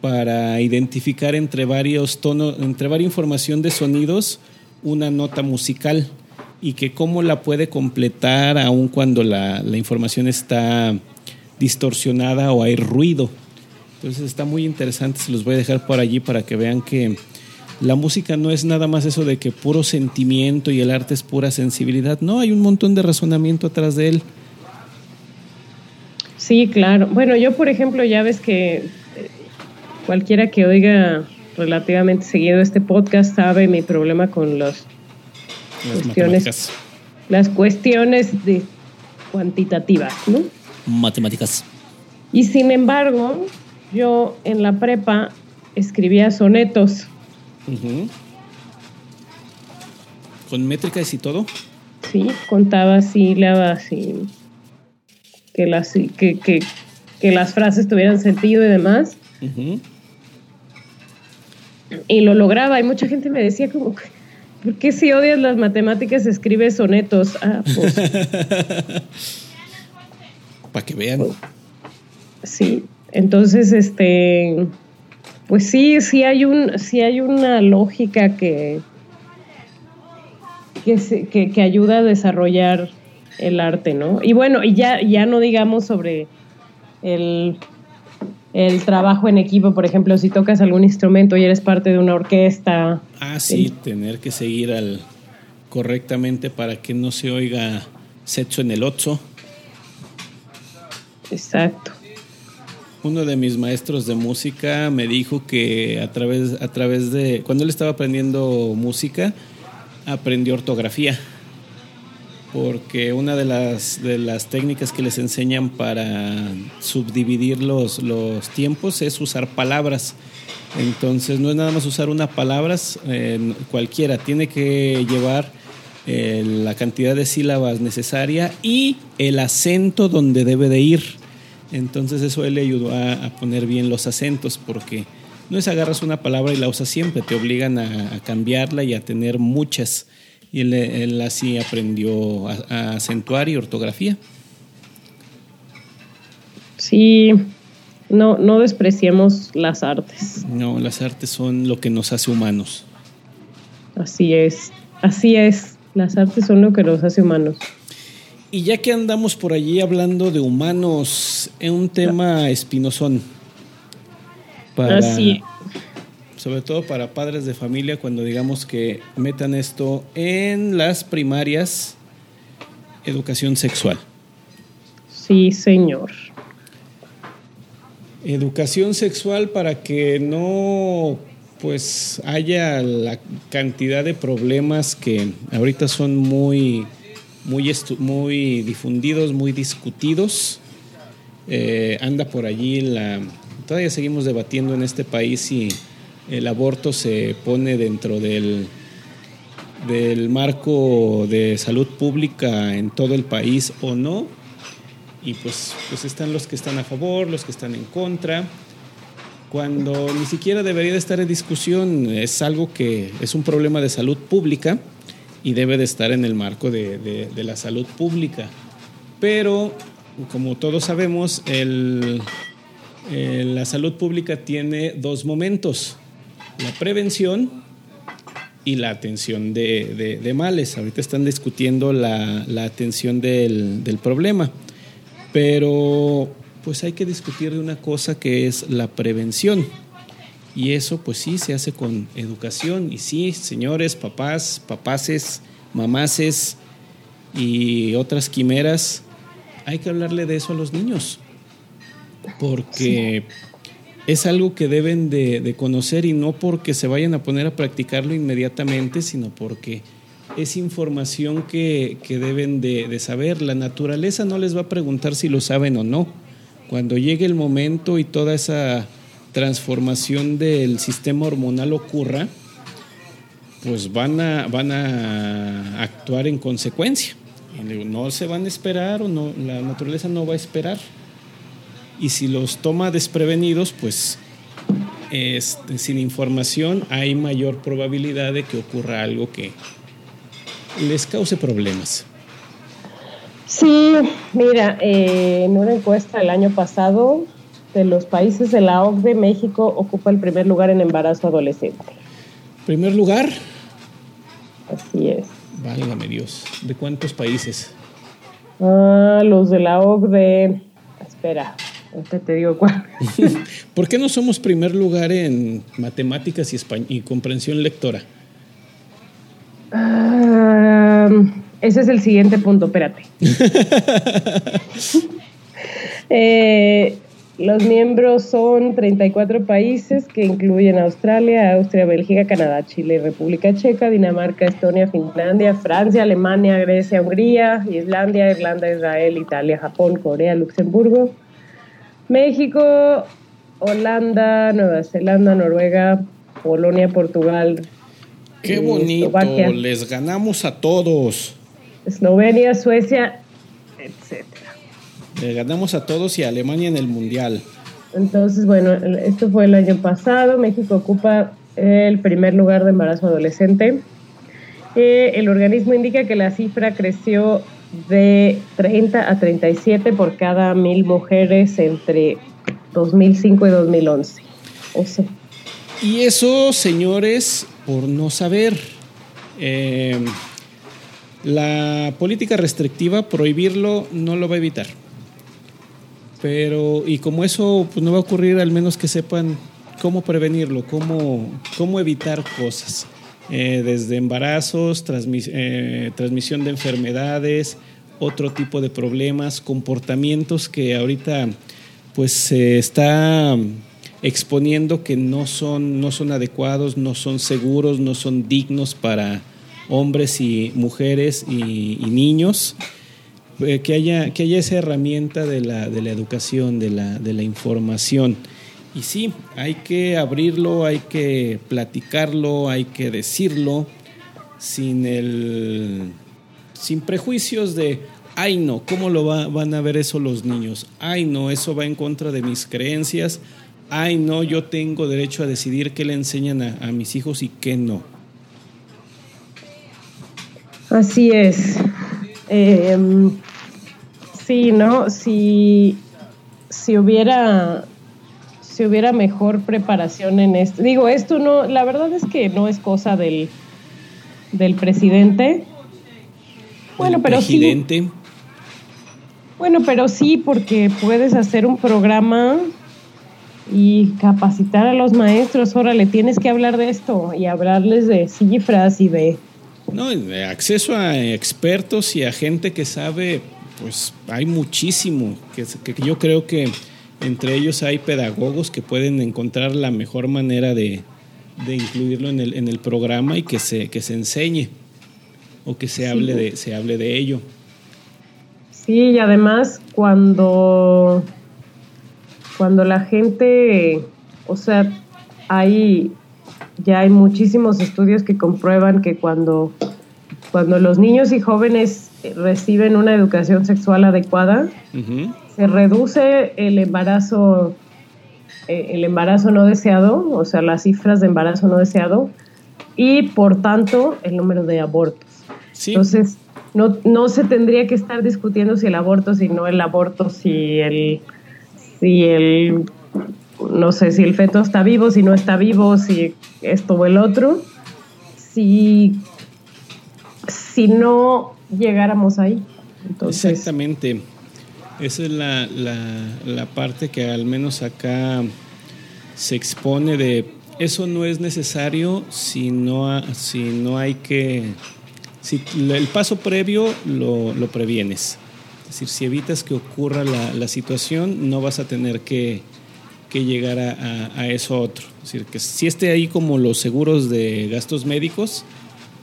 para identificar entre varios tonos, entre varias información de sonidos, una nota musical y que cómo la puede completar aun cuando la, información está distorsionada o hay ruido. Entonces está muy interesante, se los voy a dejar por allí para que vean que la música no es nada más eso de que puro sentimiento y el arte es pura sensibilidad. No, hay un montón de razonamiento atrás de él. Sí, claro. Bueno, yo por ejemplo ya ves que cualquiera que oiga relativamente seguido este podcast sabe mi problema con los las cuestiones, matemáticas. las cuestiones de cuantitativas, ¿no? Matemáticas. Y sin embargo, yo en la prepa escribía sonetos. Uh -huh. ¿Con métricas y todo? Sí, contaba sílabas y que las, que, que, que las frases tuvieran sentido y demás. Uh -huh. Y lo lograba. Y mucha gente me decía como, ¿por qué si odias las matemáticas escribes sonetos? Ah, pues. Para que vean. Sí. Entonces, este, pues sí, sí hay un, sí hay una lógica que, que, se, que, que ayuda a desarrollar el arte, ¿no? Y bueno, y ya, ya no digamos sobre el el trabajo en equipo, por ejemplo, si tocas algún instrumento y eres parte de una orquesta. Ah, sí, el... tener que seguir al correctamente para que no se oiga sexo en el ocho. Exacto. uno de mis maestros de música me dijo que a través, a través de, cuando él estaba aprendiendo música, aprendió ortografía. Porque una de las, de las técnicas que les enseñan para subdividir los, los tiempos es usar palabras. Entonces no es nada más usar una palabra eh, cualquiera, tiene que llevar eh, la cantidad de sílabas necesaria y el acento donde debe de ir. Entonces eso él le ayudó a, poner bien los acentos porque no es agarras una palabra y la usas siempre, te obligan a, cambiarla y a tener muchas. Y él, así aprendió a, acentuar y ortografía. Sí, no, no despreciemos las artes. No, las artes son lo que nos hace humanos. Así es, así es. Las artes son lo que nos hace humanos. Y ya que andamos por allí hablando de humanos, es un tema espinosón. Para, Así. Sobre todo para padres de familia, cuando digamos que metan esto en las primarias, educación sexual. Sí, señor. Educación sexual para que no pues haya la cantidad de problemas que ahorita son muy muy, muy difundidos, muy discutidos. Eh, anda por allí la... Todavía seguimos debatiendo en este país si el aborto se pone dentro del, del marco de salud pública en todo el país o no. Y pues, pues están los que están a favor, los que están en contra. Cuando ni siquiera debería de estar en discusión, es algo que es un problema de salud pública y debe de estar en el marco de, la salud pública. Pero, como todos sabemos, la salud pública tiene dos momentos, la prevención y la atención de, males. Ahorita están discutiendo la, atención del, del problema, pero pues hay que discutir de una cosa que es la prevención. Y eso pues sí se hace con educación. Y sí, señores, papás, papaces, mamaces y otras quimeras, hay que hablarle de eso a los niños. Porque es algo que deben de, conocer y no porque se vayan a poner a practicarlo inmediatamente, sino porque es información que, deben de, de saber. La naturaleza no les va a preguntar si lo saben o no. Cuando llegue el momento y toda esa transformación del sistema hormonal ocurra, pues van a, van a actuar en consecuencia. No se van a esperar o no, la naturaleza no va a esperar. Y si los toma desprevenidos, pues este, sin información hay mayor probabilidad de que ocurra algo que les cause problemas. Sí, mira, eh, en una encuesta el año pasado de los países de la OCDE, México ocupa el primer lugar en embarazo adolescente. ¿Primer lugar? Así es. Válgame Dios. ¿De cuántos países? Ah, los de la OCDE. Espera, ahorita te digo cuál. ¿Por qué no somos primer lugar en matemáticas y, y comprensión lectora? Ah, ese es el siguiente punto, espérate. eh, los miembros son 34 países que incluyen Australia, Austria, Bélgica, Canadá, Chile, República Checa, Dinamarca, Estonia, Finlandia, Francia, Alemania, Grecia, Hungría, Islandia, Irlanda, Israel, Italia, Japón, Corea, Luxemburgo, México, Holanda, Nueva Zelanda, Noruega, Polonia, Portugal. Qué bonito, les ganamos a todos. Eslovenia, Suecia, etcétera. Le ganamos a todos y a Alemania en el Mundial. Entonces, bueno, esto fue el año pasado. México ocupa el primer lugar de embarazo adolescente. Eh, el organismo indica que la cifra creció de 30 a 37 por cada mil mujeres entre 2005 y 2011. Y eso, señores, por no saber. Eh, la política restrictiva, prohibirlo, no lo va a evitar. Pero, y como eso pues, no va a ocurrir, al menos que sepan cómo prevenirlo, cómo, cómo evitar cosas. Eh, desde embarazos, eh, transmisión de enfermedades, otro tipo de problemas, comportamientos que ahorita pues se está exponiendo que no son, no son adecuados, no son seguros, no son dignos para hombres y mujeres y, niños. Eh, que, haya, que haya esa herramienta de la, de la educación, de la, de la información. Y sí, hay que abrirlo, hay que platicarlo, hay que decirlo sin el sin prejuicios de ay no, ¿cómo lo van a ver eso los niños? Ay no, eso va en contra de mis creencias. Ay no, yo tengo derecho a decidir qué le enseñan a, mis hijos y qué no. Así es. Em, sí, ¿no? Si, si hubiera si hubiera mejor preparación en esto. Digo, esto no, la verdad es que no es cosa del, del presidente. Bueno, pero presidente. sí. Bueno, pero sí, porque puedes hacer un programa y capacitar a los maestros. Órale, tienes que hablar de esto y hablarles de cifras y de. No, de acceso a expertos y a gente que sabe, pues hay muchísimo. Que, que yo creo que entre ellos hay pedagogos que pueden encontrar la mejor manera de, incluirlo en el, en el programa y que se, que se enseñe o que se hable, de, se hable de ello. Sí, y además cuando, cuando la gente, o sea, hay, ya hay muchísimos estudios que comprueban que cuando, cuando los niños y jóvenes reciben una educación sexual adecuada, se reduce el embarazo, eh, el embarazo no deseado, o sea, las cifras de embarazo no deseado, y por tanto el número de abortos. Entonces, no, no se tendría que estar discutiendo si el aborto, si no el aborto, si el, si el, no sé, si el feto está vivo, si no está vivo, si esto o el otro, si, si no llegáramos ahí. Exactamente. Esa es la, la, parte que al menos acá se expone de eso no es necesario si no, si no hay que... Si el paso previo lo, lo previenes. Es decir, si evitas que ocurra la, la situación, no vas a tener que, que llegar a, a, eso otro. Es decir, que si esté ahí como los seguros de gastos médicos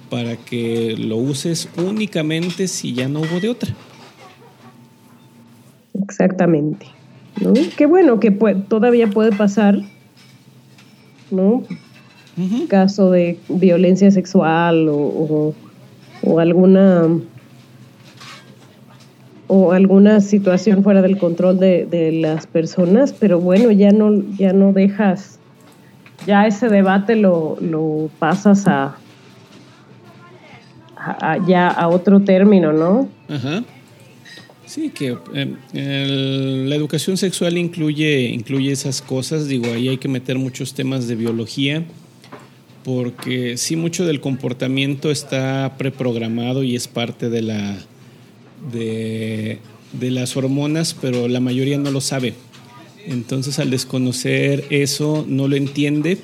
para que lo uses únicamente si ya no hubo de otra. Exactamente. ¿no? Qué bueno que todavía puede pasar, ¿no? Caso de violencia sexual o, o, alguna o alguna situación fuera del control de, de, las personas, pero bueno, ya no, ya no dejas, ya ese debate lo, lo pasas a, ya a otro término, ¿no? Ajá. Sí, que em, la educación sexual incluye, incluye esas cosas, digo, ahí hay que meter muchos temas de biología, porque sí mucho del comportamiento está preprogramado y es parte de, la, de, de las hormonas, pero la mayoría no lo sabe. Entonces al desconocer eso no lo entiende,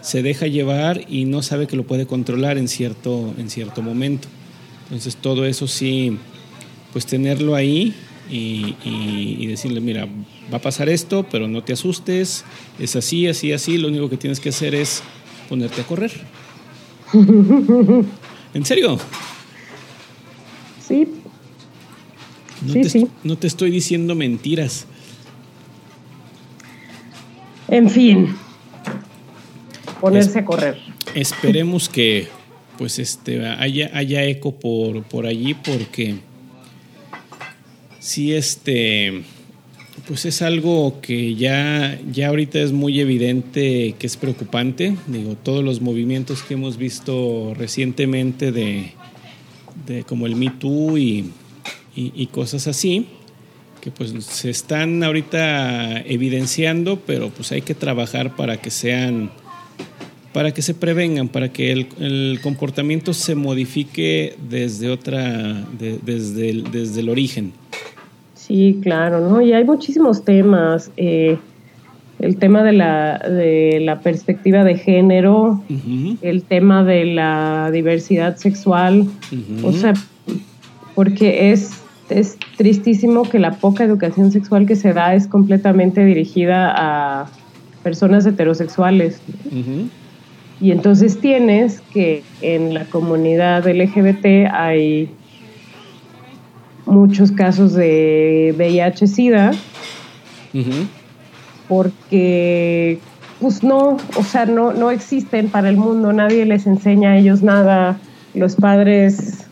se deja llevar y no sabe que lo puede controlar en cierto, en cierto momento. Entonces todo eso sí pues tenerlo ahí y, decirle, mira, va a pasar esto, pero no te asustes, es así, así, así, lo único que tienes que hacer es ponerte a correr. ¿En serio? Sí. No, sí, te, sí. no te estoy diciendo mentiras. En fin, ponerse a correr. Esperemos que pues este haya, haya eco por, por allí porque sí, este, pues es algo que ya, ya ahorita es muy evidente que es preocupante. Digo, todos los movimientos que hemos visto recientemente de, de como el Me Too y, y, cosas así, que pues se están ahorita evidenciando, pero pues hay que trabajar para que sean para que se prevengan, para que el, el comportamiento se modifique desde otra, desde, el, desde el origen. Sí, claro, ¿no? Y hay muchísimos temas. Eh, el tema de la, de la perspectiva de género, el tema de la diversidad sexual, o sea, porque es, es tristísimo que la poca educación sexual que se da es completamente dirigida a personas heterosexuales. Y entonces tienes que en la comunidad LGBT hay muchos casos de VIH-Sida, porque pues no, o sea, no, no existen para el mundo, nadie les enseña a ellos nada, los padres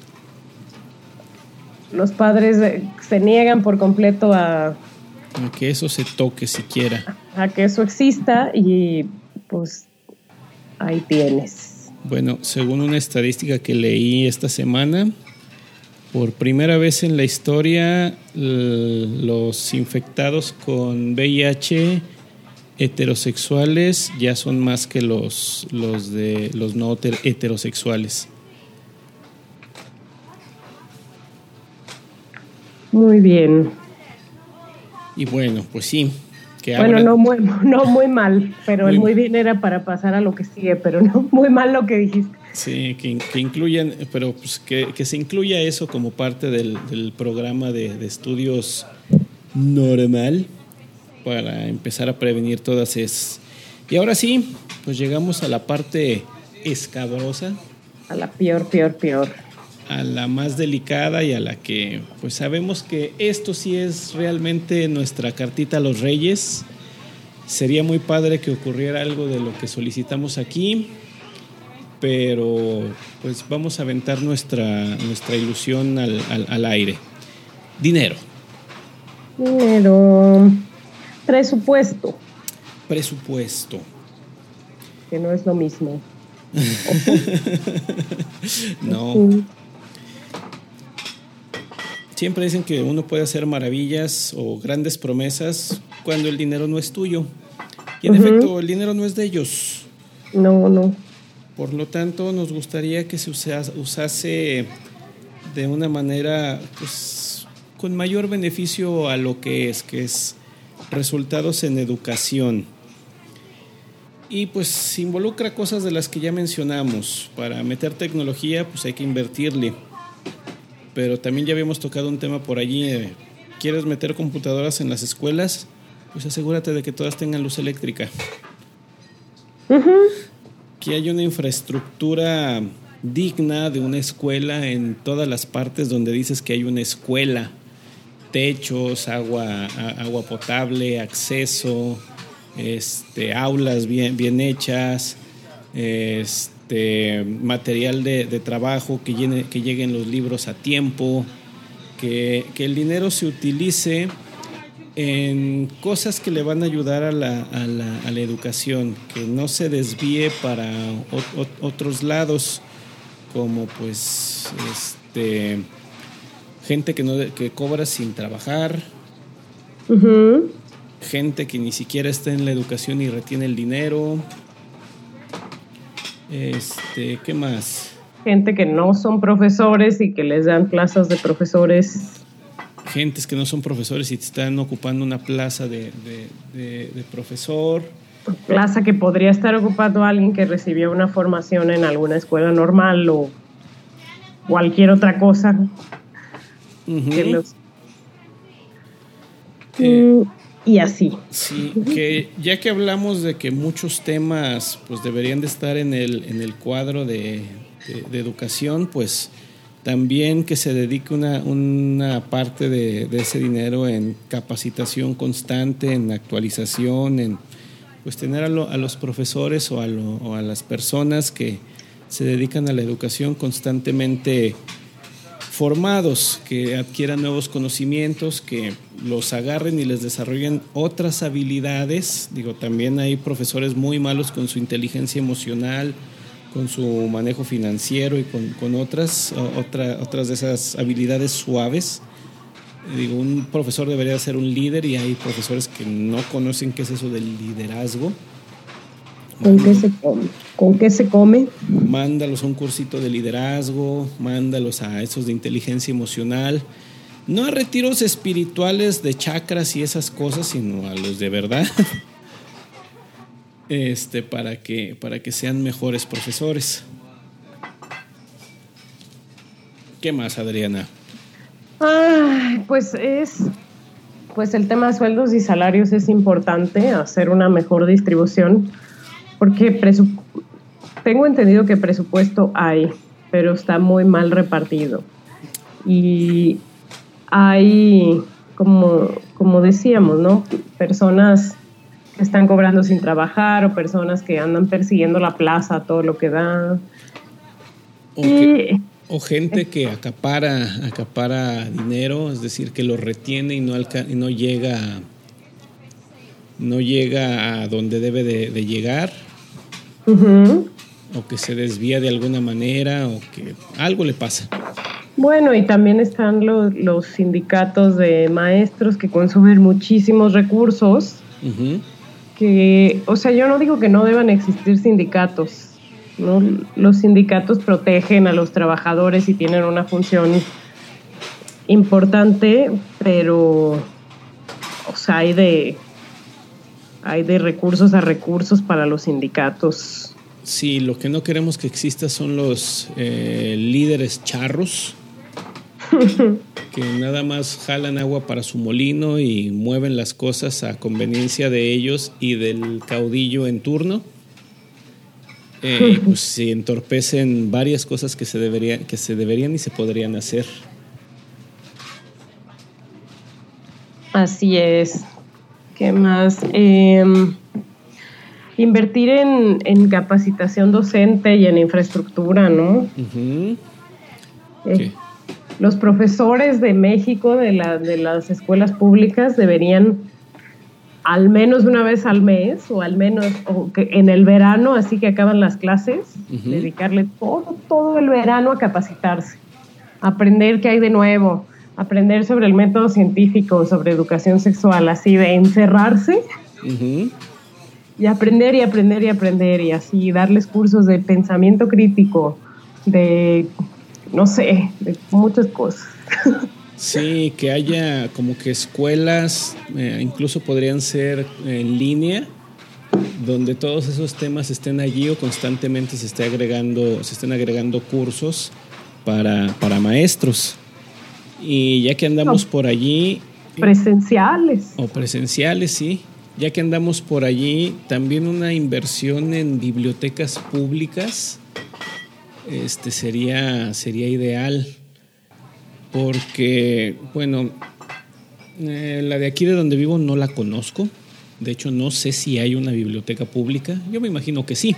los padres se niegan por completo a, a que eso se toque siquiera. A que eso exista y pues ahí tienes. Bueno, según una estadística que leí esta semana, por primera vez en la historia los infectados con VIH heterosexuales ya son más que los, los de los no heterosexuales. Muy bien. Y bueno, pues sí. Que bueno, no, muy, no muy mal, pero el muy bien era para pasar a lo que sigue, pero no muy mal lo que dijiste. Sí, que, que incluyan, pero pues que, que, se incluya eso como parte del, del programa de, de, estudios normal para empezar a prevenir todas esas. Y ahora sí, pues llegamos a la parte escabrosa. A la peor, peor, peor a la más delicada y a la que pues sabemos que esto sí es realmente nuestra cartita a los reyes. Sería muy padre que ocurriera algo de lo que solicitamos aquí, pero pues vamos a aventar nuestra, nuestra ilusión al, al, al aire. Dinero. Dinero. Presupuesto. Presupuesto. Que no es lo mismo. no. Siempre dicen que uno puede hacer maravillas o grandes promesas cuando el dinero no es tuyo. Y en efecto, el dinero no es de ellos. No, no. Por lo tanto, nos gustaría que se usase de una manera pues, con mayor beneficio a lo que es, que es resultados en educación. Y pues involucra cosas de las que ya mencionamos. Para meter tecnología, pues hay que invertirle pero también ya habíamos tocado un tema por allí. Eh, ¿Quieres meter computadoras en las escuelas? Pues asegúrate de que todas tengan luz eléctrica. Que haya una infraestructura digna de una escuela en todas las partes donde dices que hay una escuela. Techos, agua, agua potable, acceso, este, aulas bien, bien hechas, este, este, material de, trabajo, que, que lleguen los libros a tiempo, que, el dinero se utilice en cosas que le van a ayudar a la, a la, a la educación, que no se desvíe para otros lados, como pues este gente que no que cobra sin trabajar, gente que ni siquiera está en la educación y retiene el dinero, este, ¿qué más? Gente que no son profesores y que les dan plazas de profesores. Gentes que no son profesores y están ocupando una plaza de, profesor. Plaza que podría estar ocupando alguien que recibió una formación en alguna escuela normal o cualquier otra cosa. Eh, y así. Sí, que ya que hablamos de que muchos temas pues deberían de estar en el, en el cuadro de, educación, pues también que se dedique una, una parte de, ese dinero en capacitación constante, en actualización, en pues tener a, a los profesores o a, o a las personas que se dedican a la educación constantemente formados, que adquieran nuevos conocimientos, que los agarren y les desarrollen otras habilidades. Digo, también hay profesores muy malos con su inteligencia emocional, con su manejo financiero y con, otras, otra, otras de esas habilidades suaves. Digo, un profesor debería ser un líder y hay profesores que no conocen qué es eso del liderazgo. ¿Con qué se come? ¿Con qué se come? Mándalos a un cursito de liderazgo, mándalos a esos de inteligencia emocional. No a retiros espirituales de chakras y esas cosas, sino a los de verdad. Este, para que, para que sean mejores profesores. ¿Qué más, Adriana? Ay, pues es, pues el tema de sueldos y salarios es importante, hacer una mejor distribución, porque tengo entendido que presupuesto hay, pero está muy mal repartido. Y hay, como, como decíamos, ¿no? Personas que están cobrando sin trabajar o personas que andan persiguiendo la plaza, todo lo que da. O, que- Y o gente que acapara, acapara dinero, es decir, que lo retiene y no, alca- y no llega no llega a donde debe de, de llegar, o que se desvía de alguna manera, o que algo le pasa. Bueno, y también están los, los sindicatos de maestros que consumen muchísimos recursos, que, o sea, yo no digo que no deban existir sindicatos, ¿no? Los sindicatos protegen a los trabajadores y tienen una función importante, pero, o sea, hay de, hay de recursos a recursos para los sindicatos. Sí, lo que no queremos que exista son los eh, líderes charros que nada más jalan agua para su molino y mueven las cosas a conveniencia de ellos y del caudillo en turno. Eh, pues se entorpecen varias cosas que se deberían, que se deberían y se podrían hacer. Así es. ¿Qué más? Em, invertir en, en capacitación docente y en infraestructura, ¿no? Eh. Los profesores de México, de, la- de las escuelas públicas, deberían al menos una vez al mes o al menos o que en el verano, así que acaban las clases, dedicarle todo, todo el verano a capacitarse, aprender qué hay de nuevo, aprender sobre el método científico, sobre educación sexual, así de encerrarse y aprender y aprender y aprender y así darles cursos de pensamiento crítico, de, no sé, de muchas cosas. Sí, que haya como que escuelas, eh, incluso podrían ser en línea, donde todos esos temas estén allí o constantemente se esté agregando, se estén agregando cursos para, para maestros. Y ya que andamos No. por allí, Presenciales. o presenciales, sí, ya que andamos por allí, también una inversión en bibliotecas públicas este sería, sería ideal. Porque, bueno, eh, la de aquí de donde vivo no la conozco. De hecho, no sé si hay una biblioteca pública. Yo me imagino que sí,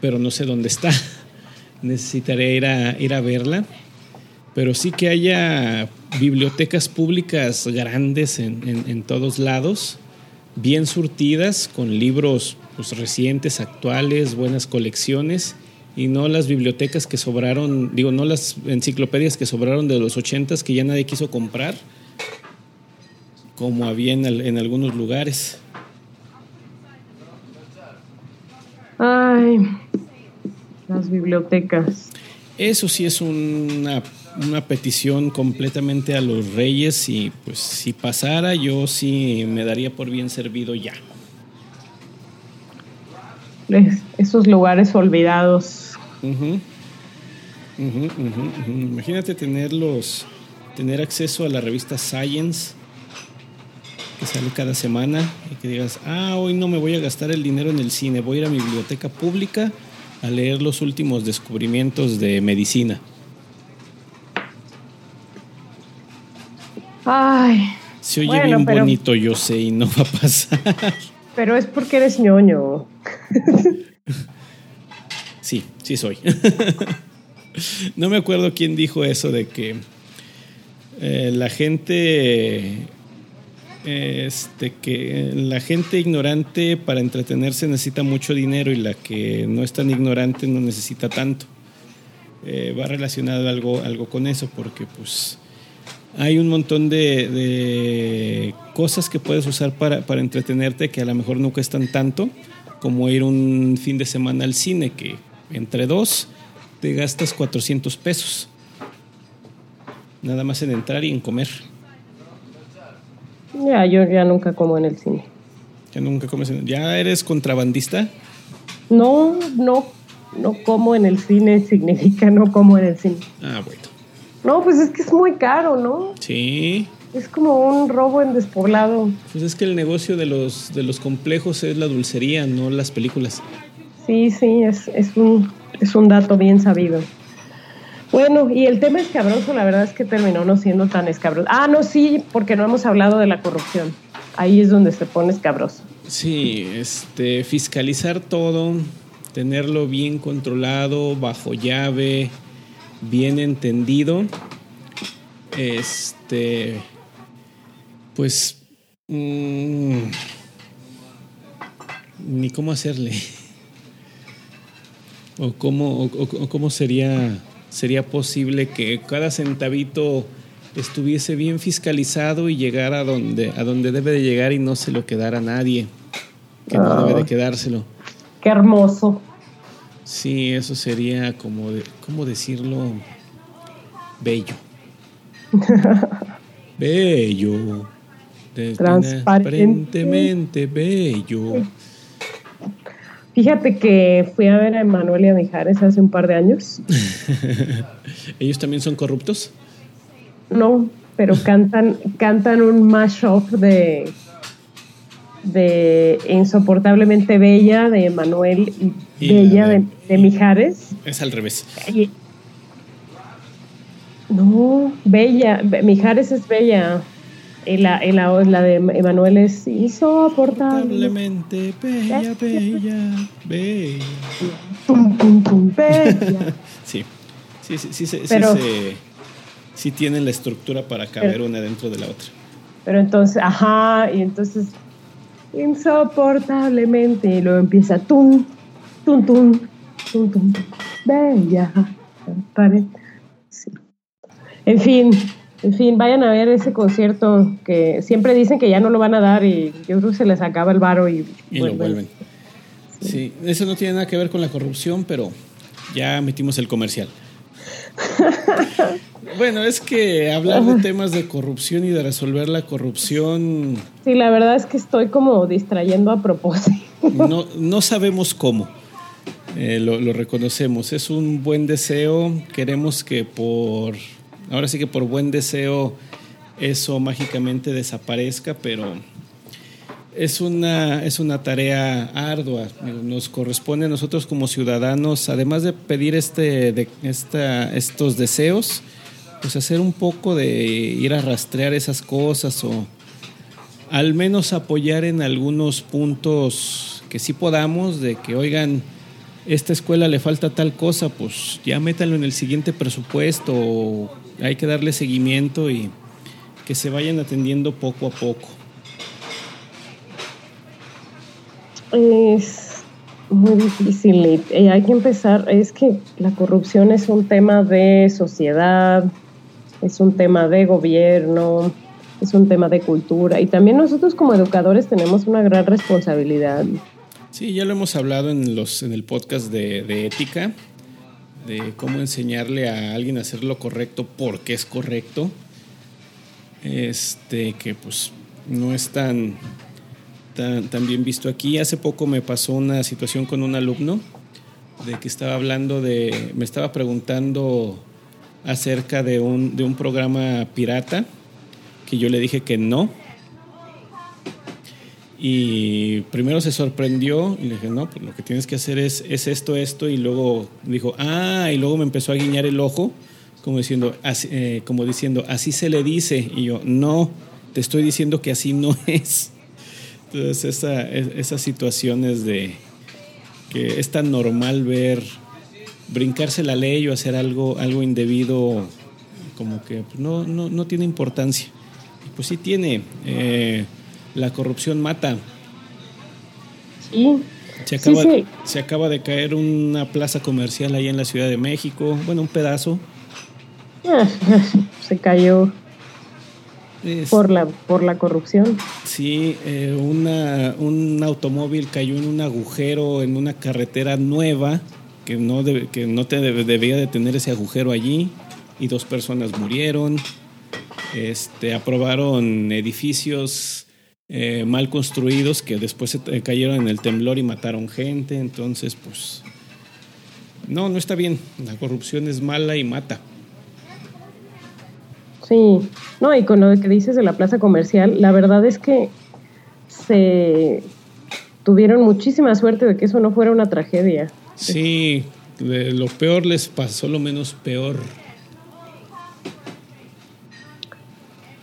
pero no sé dónde está. Necesitaré ir a, ir a verla. Pero sí que haya bibliotecas públicas grandes en, en- en todos lados, bien surtidas, con libros pues, recientes, actuales, buenas colecciones, y no las bibliotecas que sobraron, digo, no las enciclopedias que sobraron de los ochentas que ya nadie quiso comprar, como había en, al- en algunos lugares. Ay, las bibliotecas. Eso sí es una, una petición completamente a los reyes y pues si pasara yo sí me daría por bien servido ya. Es- Esos lugares olvidados. Ujú, ujú, ujú. Imagínate tenerlos, tener acceso a la revista Science que sale cada semana y que digas, ah, hoy no me voy a gastar el dinero en el cine, voy a ir a mi biblioteca pública a leer los últimos descubrimientos de medicina. Ay, Se oye Bueno, bien pero- bonito, yo sé, y no va a pasar. pero es porque eres ñoño. Sí, sí soy. no me acuerdo quién dijo eso de que eh, la gente este que la gente ignorante para entretenerse necesita mucho dinero y la que no es tan ignorante no necesita tanto. Eh, va relacionado algo, algo con eso, porque pues hay un montón de, de cosas que puedes usar para, para entretenerte que a lo mejor no cuestan tanto, como ir un fin de semana al cine, que entre dos te gastas 400 pesos. Nada más en entrar y en comer. Ya, yo ya nunca como en el cine. Ya nunca comes en- ¿Ya eres contrabandista? No, no, no como en el cine significa no como en el cine. Ah, bueno. No, pues es que es muy caro, ¿no? Sí. Es como un robo en despoblado. Pues es que el negocio de los, de los complejos es la dulcería, no las películas. Sí, sí, es, es, un, es un dato bien sabido. Bueno, y el tema escabroso, la verdad es que terminó no siendo tan escabroso. Ah, no, sí, porque no hemos hablado de la corrupción. Ahí es donde se pone escabroso. Sí, este, fiscalizar todo, tenerlo bien controlado, bajo llave, bien entendido. Este, pues, mm, ni cómo hacerle. O cómo, o, o cómo sería, sería posible que cada centavito estuviese bien fiscalizado y llegara a donde, a donde debe de llegar y no se lo quedara a nadie, que no debe de quedárselo. Qué hermoso. Sí, eso sería como, de, ¿cómo decirlo? Bello. bello. Transparentemente bello. Fíjate que fui a ver a Emanuel y a Mijares hace un par de años. ¿Ellos también son corruptos? No, pero cantan, cantan un mashup de de Insoportablemente Bella de Emanuel y Bella de, de, Mijares. Es al revés. No, Bella, Mijares es Bella. Y la, y la, la de Emanuel es insoportablemente bella, bella, bella. Tum, tum, tum, bella. sí, sí, sí, sí, sí, Pero, sí, sí, sí tienen la estructura para caber pero, una dentro de la otra. Pero entonces, ajá, y entonces insoportablemente y luego empieza tum, tum, tum, tum, tum, bella. Sí. En fin, en fin, vayan a ver ese concierto que siempre dicen que ya no lo van a dar y yo creo que se les acaba el varo y, y vuelven. lo vuelven. Sí. sí, eso no tiene nada que ver con la corrupción, pero ya metimos el comercial. bueno, es que hablar de temas de corrupción y de resolver la corrupción. Sí, la verdad es que estoy como distrayendo a propósito. no, no sabemos cómo. Eh, lo, lo reconocemos. Es un buen deseo. Queremos que por Ahora sí que por buen deseo eso mágicamente desaparezca, pero es una, es una tarea ardua. Nos corresponde a nosotros como ciudadanos, además de pedir este, de, esta, estos deseos, pues hacer un poco de ir a rastrear esas cosas o al menos apoyar en algunos puntos que sí podamos, de que, oigan, esta escuela le falta tal cosa, pues ya métanlo en el siguiente presupuesto, o hay que darle seguimiento y que se vayan atendiendo poco a poco. Es muy difícil, hay que empezar, es que la corrupción es un tema de sociedad, es un tema de gobierno, es un tema de cultura, y también nosotros como educadores tenemos una gran responsabilidad Sí, ya lo hemos hablado en, los, en el podcast de, ética, de cómo enseñarle a alguien a hacer lo correcto porque es correcto. Este, que pues no es tan, tan, tan bien visto aquí. Hace poco me pasó una situación con un alumno de que estaba hablando de, me estaba preguntando acerca de un, de un programa pirata, que yo le dije que no, y primero se sorprendió y le dije, no, pues lo que tienes que hacer es, es esto, esto. Y luego dijo, ah, y luego me empezó a guiñar el ojo, como diciendo, así, eh, como diciendo, así se le dice. Y yo, no, te estoy diciendo que así no es. Entonces, esa, esas situaciones de que es tan normal ver brincarse la ley o hacer algo, algo indebido, como que pues, no, no, no tiene importancia. Pues sí tiene. Eh, la corrupción mata. Sí. Se acaba, sí, sí. se acaba de caer una plaza comercial ahí en la Ciudad de México, bueno, un pedazo. Se cayó es, por, la, por la corrupción. Sí, eh, una, un automóvil cayó en un agujero en una carretera nueva que no, que no te debía de tener ese agujero allí y dos personas murieron. Este, aprobaron edificios eh, mal construidos que después se cayeron en el temblor y mataron gente. Entonces, pues, no, no está bien. La corrupción es mala y mata. Sí, no, y con lo que dices de la plaza comercial, la verdad es que se tuvieron muchísima suerte de que eso no fuera una tragedia. Sí, lo peor les pasó lo menos peor.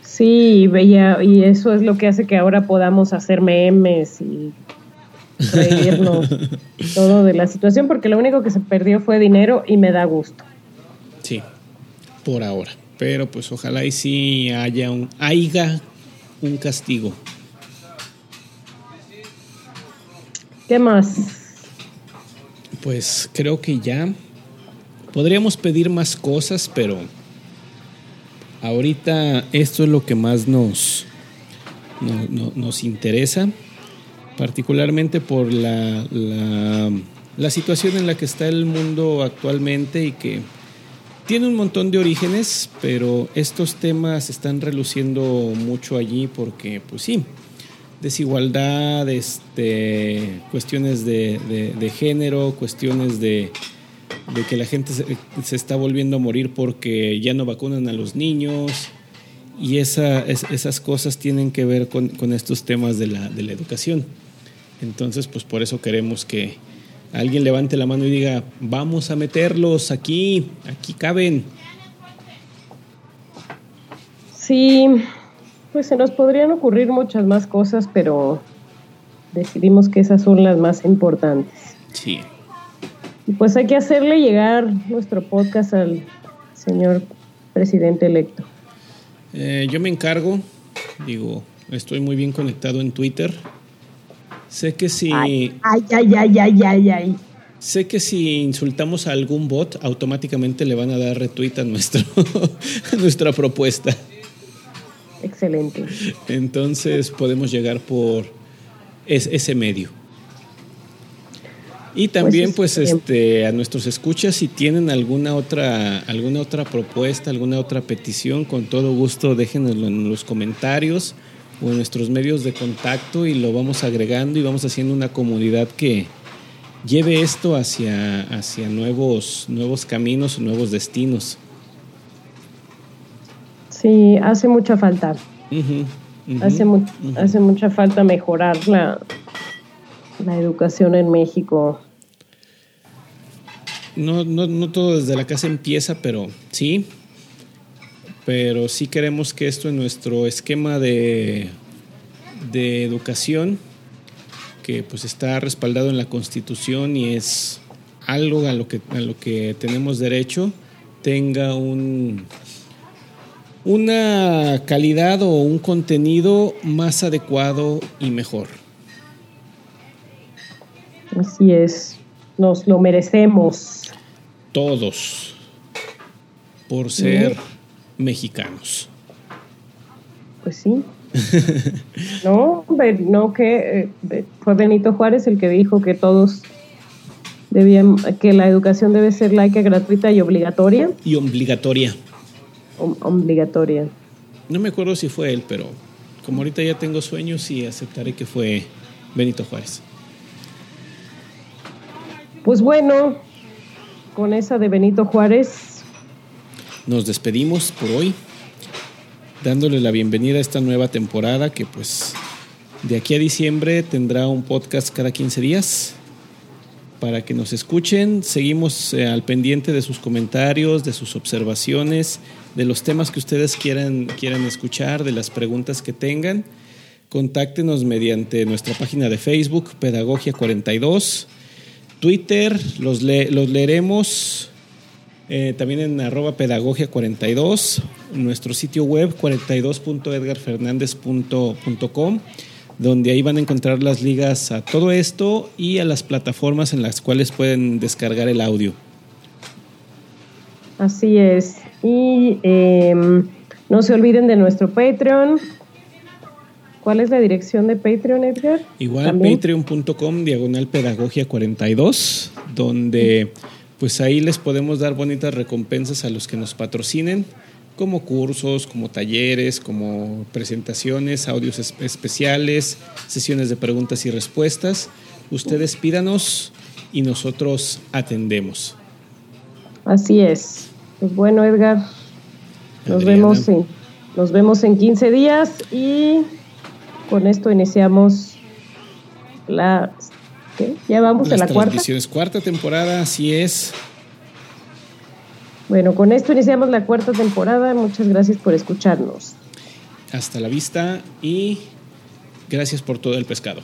Sí, veía, y eso es lo que hace que ahora podamos hacer memes y reírnos todo de la situación, porque lo único que se perdió fue dinero y me da gusto. Sí, por ahora. Pero pues ojalá y sí haya un, haya un castigo. ¿Qué más? Pues creo que ya podríamos pedir más cosas, pero ahorita esto es lo que más nos, nos interesa, particularmente por la, la, la situación en la que está el mundo actualmente y que tiene un montón de orígenes, pero estos temas están reluciendo mucho allí porque, pues sí, desigualdad, este, cuestiones de, género, cuestiones de, que la gente se, está volviendo a morir porque ya no vacunan a los niños. Y esa, esas cosas tienen que ver con, estos temas de la, de la educación. Entonces, pues por eso queremos que, alguien levante la mano y diga, vamos a meterlos aquí, aquí caben. Sí, pues se nos podrían ocurrir muchas más cosas, pero decidimos que esas son las más importantes. Sí. Y pues hay que hacerle llegar nuestro podcast al señor presidente electo. Eh, yo me encargo, digo, estoy muy bien conectado en Twitter Sé que si. Ay, ay, ay, ay, ay, ay. Sé que si insultamos a algún bot, automáticamente le van a dar retweet a, nuestro, nuestra propuesta. Excelente. Entonces podemos llegar por ese medio. Y también, pues, pues este, a nuestros escuchas, si tienen alguna otra, alguna otra propuesta, alguna otra petición, con todo gusto déjenlo en los comentarios o en nuestros medios de contacto y lo vamos agregando y vamos haciendo una comunidad que lleve esto hacia, hacia nuevos, nuevos caminos nuevos destinos. Sí, hace mucha falta. hace, hace mucha falta mejorar la, la educación en México. No, no, no todo desde la casa empieza, pero sí, pero sí queremos que esto en nuestro esquema de, de educación, que pues está respaldado en la Constitución y es algo a lo que, a lo que tenemos derecho, tenga un, una calidad o un contenido más adecuado y mejor. Así es, nos lo merecemos. Todos, por ser mexicanos. Pues sí. no, no que eh, fue Benito Juárez el que dijo que todos debían, que la educación debe ser laica, gratuita y obligatoria. Y obligatoria. Obligatoria. No me acuerdo si fue él, pero como ahorita ya tengo sueños y aceptaré que fue Benito Juárez. Pues bueno, con esa de Benito Juárez nos despedimos por hoy, dándole la bienvenida a esta nueva temporada que pues de aquí a diciembre tendrá un podcast cada 15 días para que nos escuchen. Seguimos eh, al pendiente de sus comentarios, de sus observaciones, de los temas que ustedes quieran, quieran escuchar, de las preguntas que tengan. Contáctenos mediante nuestra página de Facebook, Pedagogia 42, Twitter, los, los leeremos eh, también en arroba pedagogia 42, nuestro sitio web 42.edgarfernandez.com, donde ahí van a encontrar las ligas a todo esto y a las plataformas en las cuales pueden descargar el audio. Así es. Y em, no se olviden de nuestro Patreon. ¿Cuál es la dirección de Patreon, Edgar? Igual, patreon.com, diagonal pedagogia 42, donde pues ahí les podemos dar bonitas recompensas a los que nos patrocinen, como cursos, como talleres, como presentaciones, audios especiales, sesiones de preguntas y respuestas. Ustedes pídanos y nosotros atendemos. Así es. Pues bueno, Edgar. Nos vemos, en, nos vemos en 15 días y con esto iniciamos la... ¿Qué? Ya vamos Las a la cuarta. cuarta temporada, así es. Bueno, con esto iniciamos la cuarta temporada. Muchas gracias por escucharnos. Hasta la vista y gracias por todo el pescado.